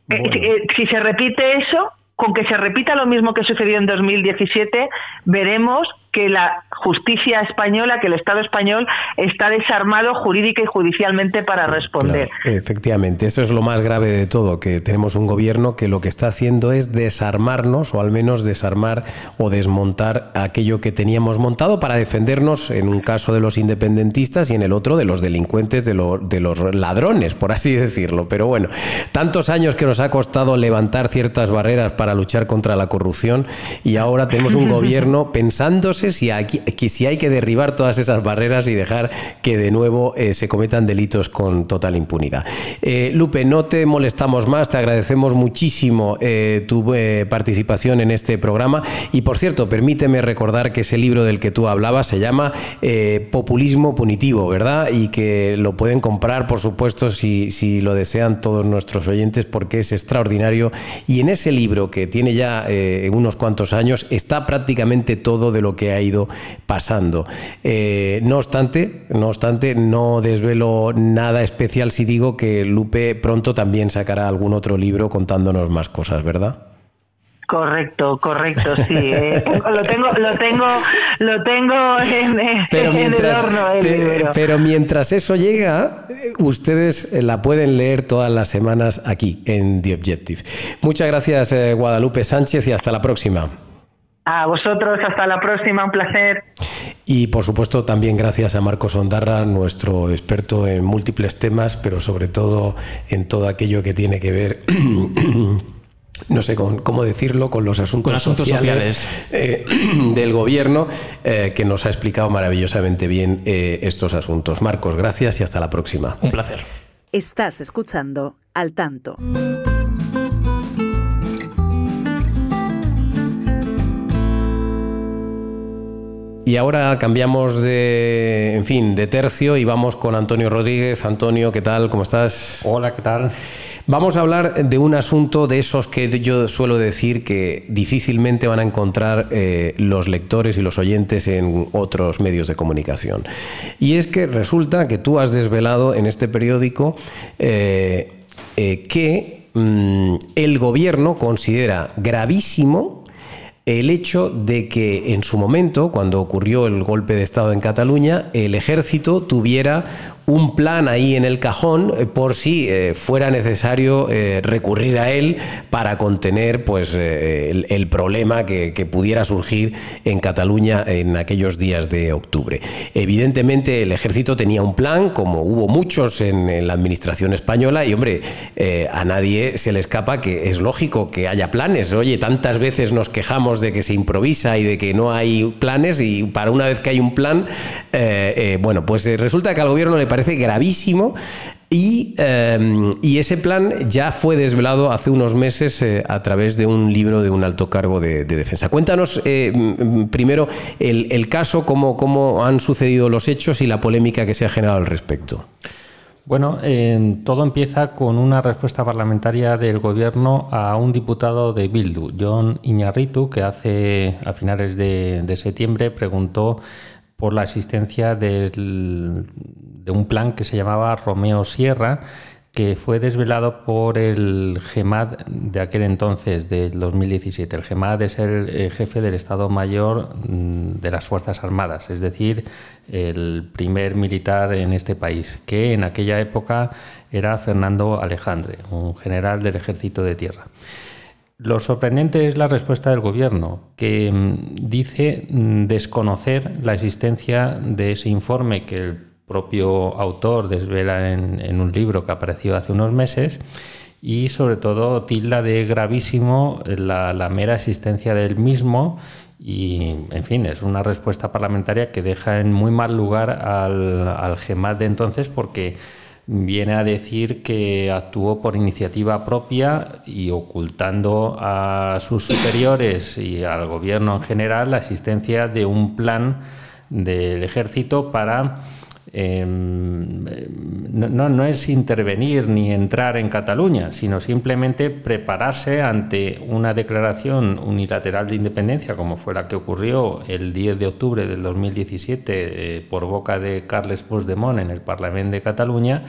Eh, eh, si se repite eso, con que se repita lo mismo que sucedió en 2017, veremos que la justicia española, que el Estado español está desarmado jurídica y judicialmente para responder. efectivamente, eso es lo más grave de todo, que tenemos un gobierno que lo que está haciendo es desarmarnos o al menos desarmar o desmontar aquello que teníamos montado para defendernos en un caso de los independentistas y en el otro de los delincuentes, de, de los ladrones, por así decirlo. Pero bueno, tantos años que nos ha costado levantar ciertas barreras para luchar contra la corrupción y ahora tenemos un gobierno pensándose si hay, que, si hay que derribar todas esas barreras y dejar que de nuevo eh, se cometan delitos con total impunidad. Eh, Lupe, no te molestamos más, te agradecemos muchísimo eh, tu participación en este programa y por cierto, permíteme recordar que ese libro del que tú hablabas se llama Populismo Punitivo, ¿verdad? Y que lo pueden comprar, por supuesto, si, si lo desean todos nuestros oyentes porque es extraordinario y en ese libro que tiene ya unos cuantos años está prácticamente todo de lo que ha ido pasando. Eh, no obstante, no obstante, no desvelo nada especial si digo que Lupe pronto también sacará algún otro libro contándonos más cosas, ¿verdad? Correcto, correcto, sí. Eh. lo tengo, lo tengo, lo tengo en, el horno. pero mientras eso llega, ustedes la pueden leer todas las semanas aquí en The Objective. Muchas gracias, eh, Guadalupe Sánchez, y hasta la próxima. A vosotros, hasta la próxima, un placer. Y por supuesto también gracias a Marcos Ondarra, nuestro experto en múltiples temas, pero sobre todo en todo aquello que tiene que ver no sé cómo decirlo, con los asuntos, sociales, eh, del gobierno, eh, que nos ha explicado maravillosamente bien eh, estos asuntos. Marcos, gracias y hasta la próxima. Un placer. Estás escuchando Al Tanto. Y ahora cambiamos de, en fin, de tercio y vamos con Antonio Rodríguez. Antonio, ¿qué tal? ¿Cómo estás? Hola, ¿qué tal? Vamos a hablar de un asunto de esos que yo suelo decir que difícilmente van a encontrar eh, los lectores y los oyentes en otros medios de comunicación. Y es que resulta que tú has desvelado en este periódico eh, eh, que mm, el gobierno considera gravísimo el hecho de que en su momento, cuando ocurrió el golpe de Estado en Cataluña, el ejército tuviera un plan ahí en el cajón eh, por si eh, fuera necesario eh, recurrir a él para contener pues, el, problema que, pudiera surgir en Cataluña en aquellos días de octubre. Evidentemente el ejército tenía un plan, como hubo muchos en, la administración española, y hombre, a nadie se le escapa que es lógico que haya planes. Oye, tantas veces nos quejamos de que se improvisa y de que no hay planes, y para una vez que hay un plan, bueno, pues resulta que al gobierno le parece gravísimo em, y, ese plan ya fue desvelado hace unos meses eh, a través de un libro de un alto cargo de, defensa. Cuéntanos eh, primero el, caso, cómo, cómo, han sucedido los hechos y la polémica que se ha generado al respecto. Bueno, todo empieza con una respuesta parlamentaria del gobierno a un diputado de Bildu, John Iñarritu, que hace a finales de septiembre preguntó por la existencia de un plan que se llamaba Romeo Sierra, que fue desvelado por el GEMAD de aquel entonces, del 2017. El GEMAD es el eh, jefe del Estado Mayor mm, de las Fuerzas Armadas, es decir, el primer militar en este país, que en aquella época era Fernando Alejandre, un general del Ejército de Tierra. Lo sorprendente es la respuesta del Gobierno, que mm, dice mm, desconocer la existencia de ese informe que el propio autor desvela en, un libro que apareció hace unos meses y sobre todo tilda de gravísimo la, mera existencia del mismo y, en fin, es una respuesta parlamentaria que deja en muy mal lugar al, al de entonces porque viene a decir que actuó por iniciativa propia y ocultando a sus superiores y al gobierno en general la existencia de un plan del ejército para Em, no, es intervenir ni entrar en Cataluña, sino simplemente prepararse ante una declaración unilateral de independencia, como fue la que ocurrió el 10 de octubre del 2017 eh, por boca de Carles Puigdemont en el Parlamento de Cataluña,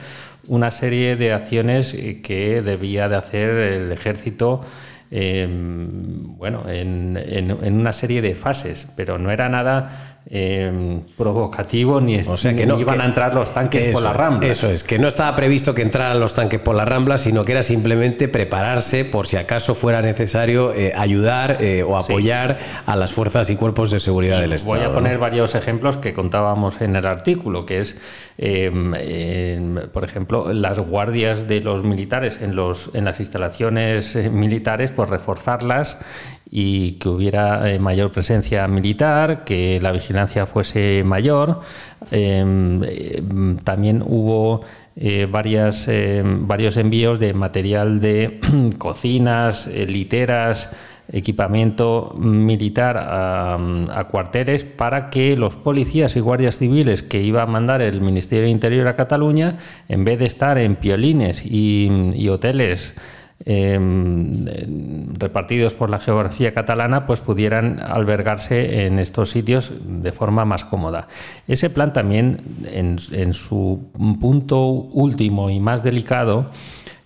una serie de acciones eh, que debía de hacer el ejército em, bueno, en, en, una serie de fases, pero no era nada eh, provocativo ni, o sea, que no, iban a entrar los tanques por la rambla. Eso es, que no estaba previsto que entraran los tanques por la rambla, sino que era simplemente prepararse por si acaso fuera necesario eh, ayudar eh, o apoyar a las fuerzas y cuerpos de seguridad del Estado. Voy a poner varios ejemplos que contábamos en el artículo, que es, em, por ejemplo, las guardias de los militares en, los, en las instalaciones militares, pues reforzarlas y que hubiera eh, mayor presencia militar, que la vigilancia fuese mayor. Em, em, también hubo eh, varias, em, varios envíos de material de cocinas, eh, literas, equipamiento militar a, cuarteles para que los policías y guardias civiles que iba a mandar el Ministerio de Interior a Cataluña, en vez de estar en piolines y hoteles em, repartidos por la geografía catalana, pues pudieran albergarse en estos sitios de forma más cómoda. Ese plan también, en, su punto último y más delicado,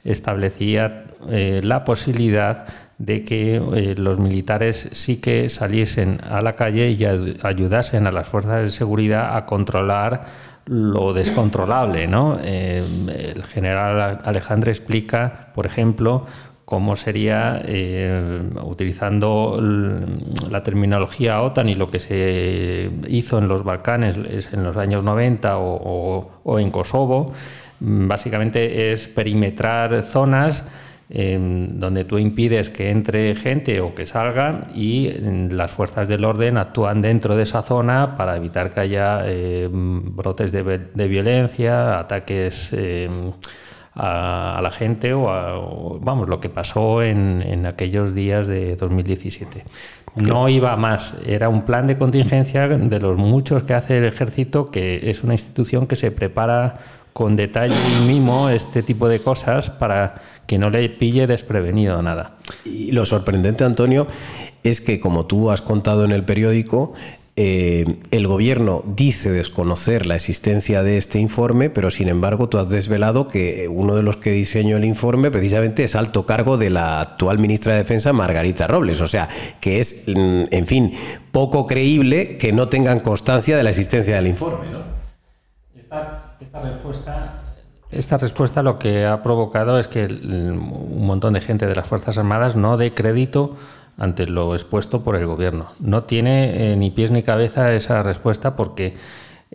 establecía eh, la posibilidad de que eh, los militares sí que saliesen a la calle y ayudasen a las fuerzas de seguridad a controlar lo descontrolable. ¿no? Eh, el general Alejandro explica, por ejemplo, cómo sería, eh, utilizando la terminología OTAN y lo que se hizo en los Balcanes en los años 90 o en Kosovo, básicamente es perimetrar zonas donde tú impides que entre gente o que salga y las fuerzas del orden actúan dentro de esa zona para evitar que haya em, brotes de, violencia, ataques em, a, la gente o, vamos, lo que pasó en, en aquellos días de 2017. No iba más, era un plan de contingencia de los muchos que hace el ejército, que es una institución que se prepara con detalle y mimo este tipo de cosas para que no le pille desprevenido nada. Y lo sorprendente, Antonio, es que como tú has contado en el periódico, eh, el gobierno dice desconocer la existencia de este informe, pero sin embargo tú has desvelado que uno de los que diseñó el informe precisamente es alto cargo de la actual ministra de Defensa, Margarita Robles. O sea, que es, mm, en fin, poco creíble que no tengan constancia de la existencia del informe. ¿no? Esta, esta respuesta esta respuesta lo que ha provocado es que un montón de gente de las Fuerzas Armadas no dé crédito ante lo expuesto por el gobierno. No tiene eh, ni pies ni cabeza esa respuesta porque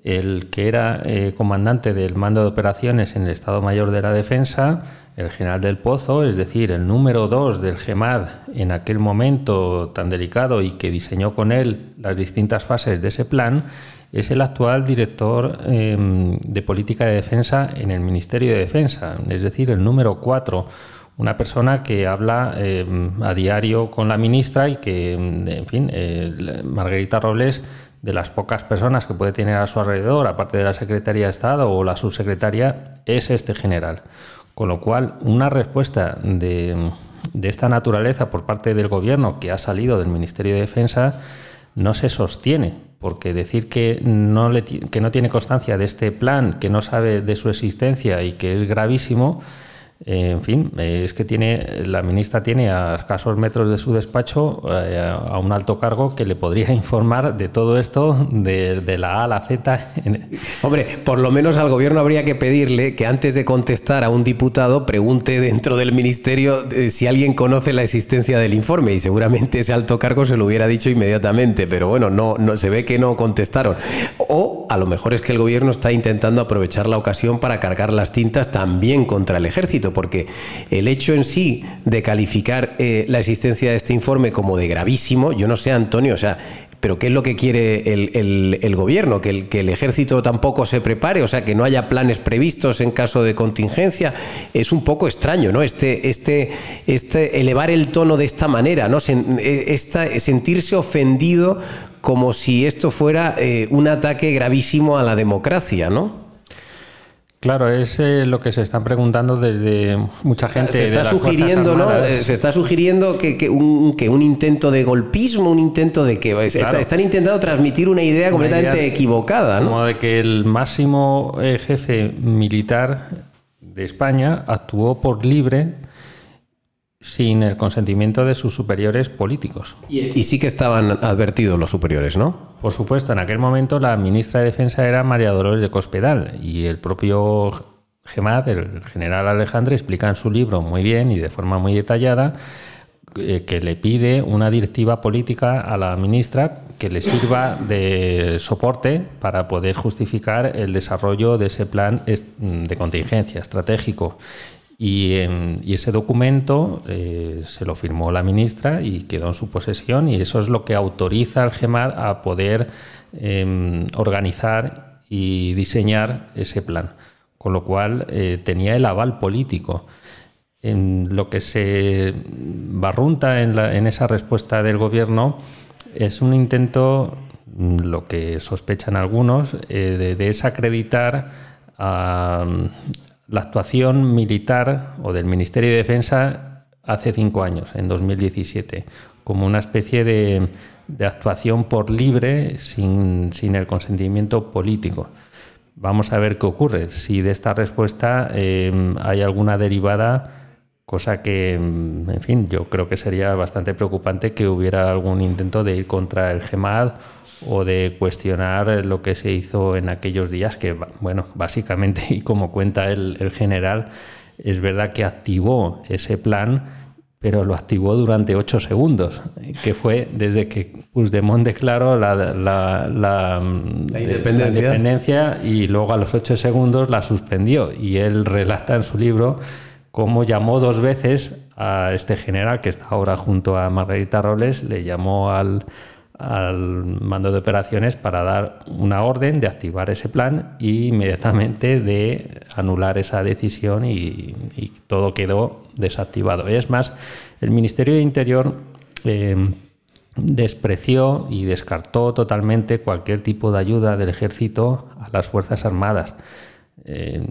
el que era eh, comandante del mando de operaciones en el Estado Mayor de la Defensa, el general del Pozo, es decir, el número dos del GEMAD en aquel momento tan delicado y que diseñó con él las distintas fases de ese plan, es el actual director em, de política de defensa en el Ministerio de Defensa, es decir, el número cuatro, una persona que habla em, a diario con la ministra y que, em, en fin, Margarita Robles, de las pocas personas que puede tener a su alrededor, aparte de la Secretaría de Estado o la subsecretaria, es este general. Con lo cual, una respuesta de, de esta naturaleza por parte del Gobierno que ha salido del Ministerio de Defensa no se sostiene porque decir que no, le, que no tiene constancia de este plan, que no sabe de su existencia y que es gravísimo, en fin, es que tiene la ministra tiene a escasos metros de su despacho eh, a un alto cargo que le podría informar de todo esto, de, la A a la Z. Hombre, por lo menos al gobierno habría que pedirle que antes de contestar a un diputado pregunte dentro del ministerio eh, si alguien conoce la existencia del informe y seguramente ese alto cargo se lo hubiera dicho inmediatamente, pero bueno, no, no se ve que no contestaron. O a lo mejor es que el gobierno está intentando aprovechar la ocasión para cargar las tintas también contra el ejército porque el hecho en sí de calificar eh, la existencia de este informe como de gravísimo, yo no sé, Antonio, o sea, pero ¿qué es lo que quiere el, gobierno? ¿Que el, ¿Que el, ejército tampoco se prepare? O sea, que no haya planes previstos en caso de contingencia. Es un poco extraño, ¿no? Este, este, este elevar el tono de esta manera, ¿no? Eh, sentirse ofendido como si esto fuera eh, un ataque gravísimo a la democracia, ¿no? Claro, es eh, lo que se están preguntando desde mucha gente. Se está sugiriendo, ¿no? Eh, se está sugiriendo que, un, que, un, intento de golpismo, un intento de que están intentando transmitir una idea completamente equivocada, ¿no? Como de que el máximo eh, jefe militar de España actuó por libre sin el consentimiento de sus superiores políticos. Y, sí que estaban advertidos los superiores, ¿no? Por supuesto, en aquel momento la ministra de Defensa era María Dolores de Cospedal y el propio GEMAD, el general Alejandro, explica en su libro muy bien y de forma muy detallada eh, que le pide una directiva política a la ministra que le sirva de soporte para poder justificar el desarrollo de ese plan de contingencia estratégico y, ese documento eh, se lo firmó la ministra y quedó en su posesión y eso es lo que autoriza al GEMAD a poder em, organizar y diseñar ese plan. Con lo cual eh, tenía el aval político. En lo que se barrunta en, esa respuesta del gobierno es un intento, lo que sospechan algunos, eh, de desacreditar a, la actuación militar o del Ministerio de Defensa hace cinco años, en 2017, como una especie de, actuación por libre sin, el consentimiento político. Vamos a ver qué ocurre. Si de esta respuesta eh, hay alguna derivada cosa que, mm, en fin, yo creo que sería bastante preocupante que hubiera algún intento de ir contra el GEMAD o de cuestionar lo que se hizo en aquellos días, que, bueno, básicamente, y como cuenta el, general, es verdad que activó ese plan, pero lo activó durante ocho segundos, que fue desde que Puigdemont declaró la, la, la, independencia. la, independencia. y luego a los ocho segundos la suspendió. Y él relata en su libro cómo llamó dos veces a este general que está ahora junto a Margarita Robles, le llamó al, mando de operaciones para dar una orden de activar ese plan e inmediatamente de anular esa decisión y, todo quedó desactivado. Es más, el Ministerio de Interior eh, despreció y descartó totalmente cualquier tipo de ayuda del ejército a las Fuerzas Armadas. Eh,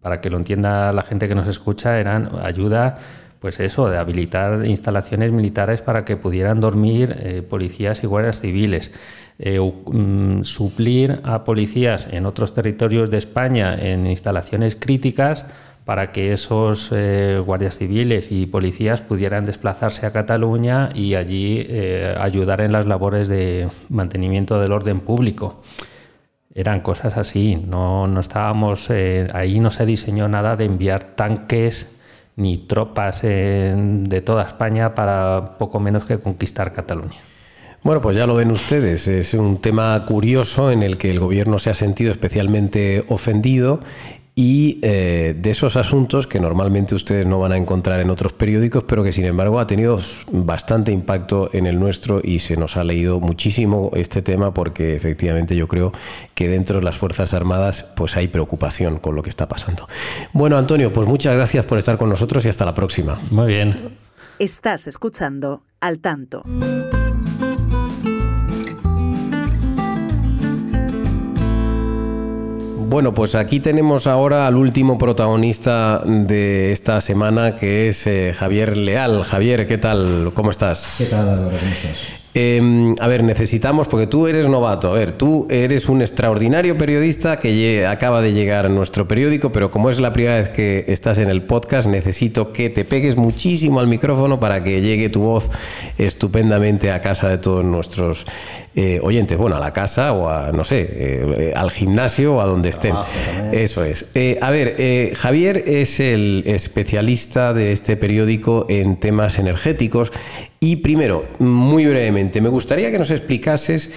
para que lo entienda la gente que nos escucha, eran ayuda, pues eso, de habilitar instalaciones militares para que pudieran dormir eh, policías y guardias civiles. Eh, mm, suplir a policías en otros territorios de España en instalaciones críticas para que esos guardias civiles y policías pudieran desplazarse a Cataluña y allí ayudar en las labores de mantenimiento del orden público eran cosas así, no, no estábamos, eh, ahí no se diseñó nada de enviar tanques ni tropas de toda España para poco menos que conquistar Cataluña. Bueno, pues ya lo ven ustedes, es un tema curioso en el que el gobierno se ha sentido especialmente ofendido y eh, de esos asuntos que normalmente ustedes no van a encontrar en otros periódicos, pero que sin embargo ha tenido bastante impacto en el nuestro y se nos ha leído muchísimo este tema porque efectivamente yo creo que dentro de las Fuerzas Armadas pues hay preocupación con lo que está pasando. Bueno, Antonio, pues muchas gracias por estar con nosotros y hasta la próxima. Muy bien. Estás escuchando al tanto. Bueno, pues aquí tenemos ahora al último protagonista de esta semana, que es eh, Javier Leal. Javier, ¿qué tal? ¿Cómo estás? ¿Qué tal, Álvaro? ¿Cómo estás? Em, a ver, necesitamos, porque tú eres novato, a ver, tú eres un extraordinario periodista que acaba de llegar a nuestro periódico, pero como es la primera vez que estás en el podcast, necesito que te pegues muchísimo al micrófono para que llegue tu voz estupendamente a casa de todos nuestros eh, oyentes, bueno, a la casa o a, no sé, eh, al gimnasio o a donde estén. Eso es. Eh, a ver, Javier es el especialista de este periódico en temas energéticos y primero, muy brevemente, me gustaría que nos explicases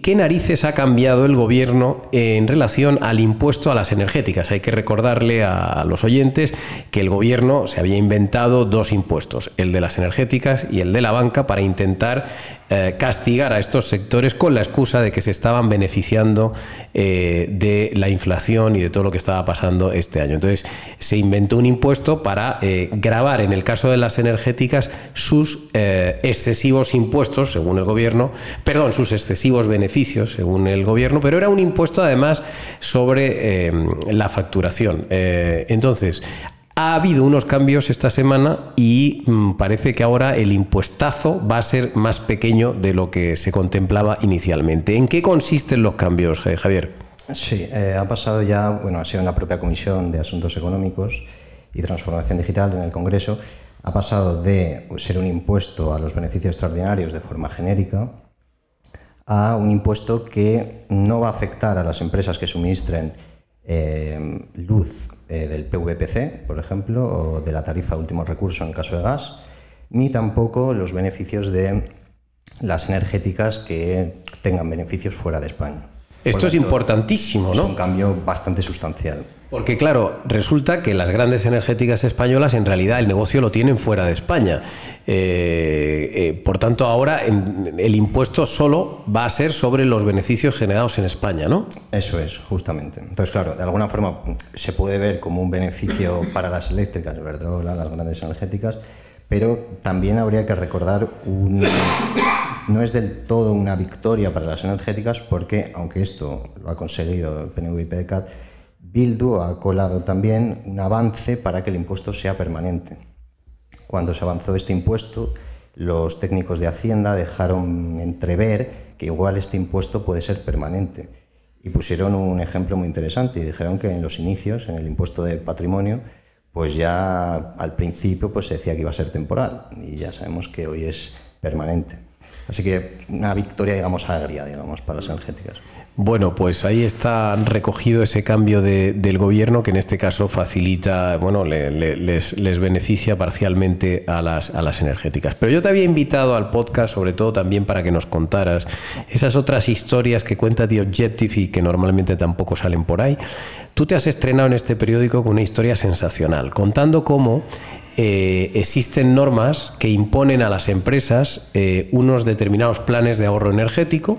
¿Qué narices ha cambiado el gobierno en relación al impuesto a las energéticas? Hay que recordarle a los oyentes que el gobierno se había inventado dos impuestos, el de las energéticas y el de la banca, para intentar eh, castigar a estos sectores con la excusa de que se estaban beneficiando eh, de la inflación y de todo lo que estaba pasando este año. Entonces se inventó un impuesto para eh, grabar, en el caso de las energéticas, sus excesivos impuestos, según el gobierno, perdón, sus excesivos beneficios, según el gobierno, pero era un impuesto además sobre la facturación. entonces, ha habido unos cambios esta semana y mm, parece que ahora el impuestazo va a ser más pequeño de lo que se contemplaba inicialmente. ¿En qué consisten los cambios, Javier? Sí, eh, ha pasado ya, bueno, ha sido en la propia Comisión de Asuntos Económicos y Transformación Digital en el Congreso, ha pasado de ser un impuesto a los beneficios extraordinarios de forma genérica a un impuesto que no va a afectar a las empresas que suministren eh, luz eh, del PVPC, por ejemplo, o de la tarifa último recurso en caso de gas, ni tampoco los beneficios de las energéticas que tengan beneficios fuera de España. Esto es importantísimo, ¿no? Es un cambio bastante sustancial. Porque claro, resulta que las grandes energéticas españolas en realidad el negocio lo tienen fuera de España. Eh, eh, por tanto, ahora el impuesto solo va a ser sobre los beneficios generados en España, ¿no? Eso es, justamente. Entonces, claro, de alguna forma se puede ver como un beneficio para las eléctricas, ¿verdad? las grandes energéticas, pero también habría que recordar un no es del todo una victoria para las energéticas porque, aunque esto lo ha conseguido el PNV y PDCAT, Bildu ha colado también un avance para que el impuesto sea permanente. cuando se avanzó este impuesto, los técnicos de Hacienda dejaron entrever que igual este impuesto puede ser permanente. Y pusieron un ejemplo muy interesante y dijeron que en los inicios, en el impuesto de patrimonio, pues ya al principio pues se decía que iba a ser temporal y ya sabemos que hoy es permanente. Así que una victoria, digamos, agria, digamos, para las energéticas. Bueno, pues ahí está recogido ese cambio del gobierno que en este caso facilita, bueno, les, beneficia parcialmente a las, a las energéticas. Pero yo te había invitado al podcast, sobre todo también para que nos contaras esas otras historias que cuenta The Objective y que normalmente tampoco salen por ahí. Tú te has estrenado en este periódico con una historia sensacional, contando cómo eh, existen normas que imponen a las empresas eh, unos determinados planes de ahorro energético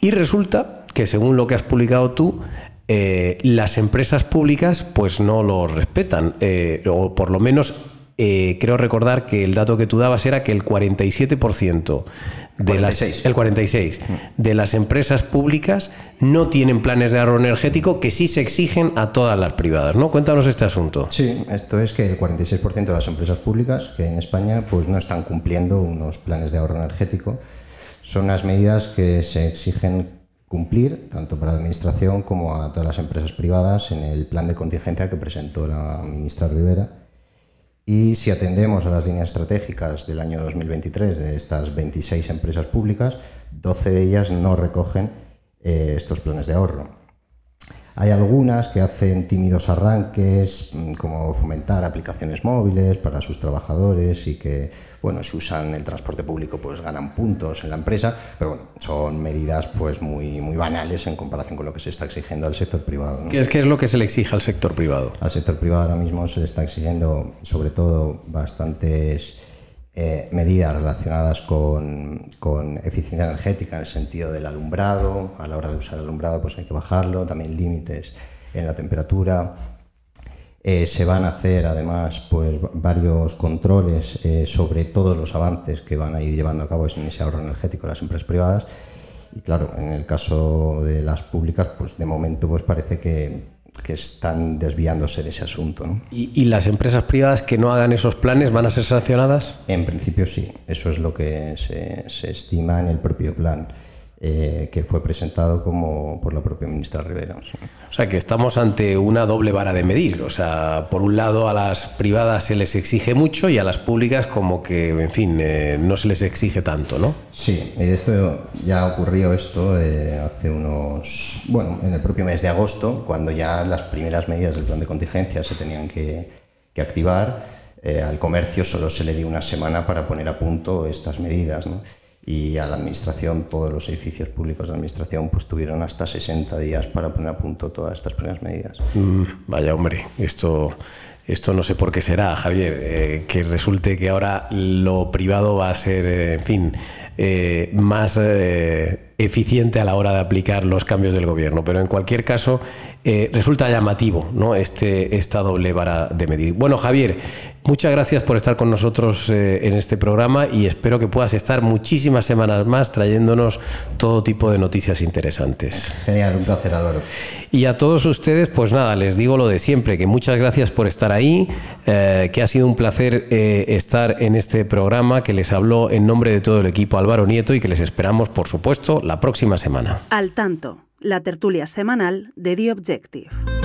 y resulta que según lo que has publicado tú, eh, las empresas públicas pues no lo respetan, eh, o por lo menos eh, creo recordar que el dato que tú dabas era que el 47% de las el 46 mm. de las empresas públicas no tienen planes de ahorro energético que sí se exigen a todas las privadas, ¿no? Cuéntanos este asunto. Sí, esto es que el 46% de las empresas públicas que en España pues no están cumpliendo unos planes de ahorro energético. Son unas medidas que se exigen cumplir, tanto para la Administración como a todas las empresas privadas, en el plan de contingencia que presentó la ministra Rivera. Y si atendemos a las líneas estratégicas del año 2023 de estas 26 empresas públicas, 12 de ellas no recogen eh, estos planes de ahorro. Hay algunas que hacen tímidos arranques, mm, como fomentar aplicaciones móviles para sus trabajadores y que, bueno, si usan el transporte público, pues ganan puntos en la empresa, pero bueno, son medidas pues muy, muy banales en comparación con lo que se está exigiendo al sector privado. ¿Qué, es, ¿Qué es lo que se le exige al sector privado? Al sector privado ahora mismo se le está exigiendo sobre todo bastantes eh, medidas relacionadas con, eficiencia energética en el sentido del alumbrado. A la hora de usar el alumbrado pues hay que bajarlo, también límites en la temperatura. Eh, se van a hacer además pues, varios controles eh, sobre todos los avances que van a ir llevando a cabo en ese ahorro energético las empresas privadas. Y claro, en el caso de las públicas, pues de momento pues parece que que están desviándose de ese asunto. ¿Y, las empresas privadas que no hagan esos planes van a ser sancionadas? En principio sí, eso es lo que se, se estima en el propio plan. Eh, que fue presentado como por la propia ministra Rivera. O sea que estamos ante una doble vara de medir. O sea, por un lado a las privadas se les exige mucho y a las públicas como que, en fin, eh, no se les exige tanto, ¿no? Sí, esto ya ocurrió esto eh, hace unos, bueno, en el propio mes de agosto, cuando ya las primeras medidas del plan de contingencia se tenían que, que activar. al comercio solo se le dio una semana para poner a punto estas medidas, ¿no? Y a la administración, todos los edificios públicos de administración, pues tuvieron hasta 60 días para poner a punto todas estas primeras medidas. Mm, vaya hombre, esto, esto no sé por qué será, Javier, eh, que resulte que ahora lo privado va a ser, eh, en fin, eh, más eficiente a la hora de aplicar los cambios del gobierno. Pero en cualquier caso, resulta llamativo ¿no? este, esta doble vara de medir. Bueno, Javier, Muchas gracias por estar con nosotros eh, en este programa y espero que puedas estar muchísimas semanas más trayéndonos todo tipo de noticias interesantes. Genial, un placer Álvaro. Y a todos ustedes, pues nada, les digo lo de siempre, que muchas gracias por estar ahí, eh, que ha sido un placer eh, estar en este programa, que les habló en nombre de todo el equipo Álvaro Nieto y que les esperamos, por supuesto, la próxima semana. Al tanto, la tertulia semanal de The Objective.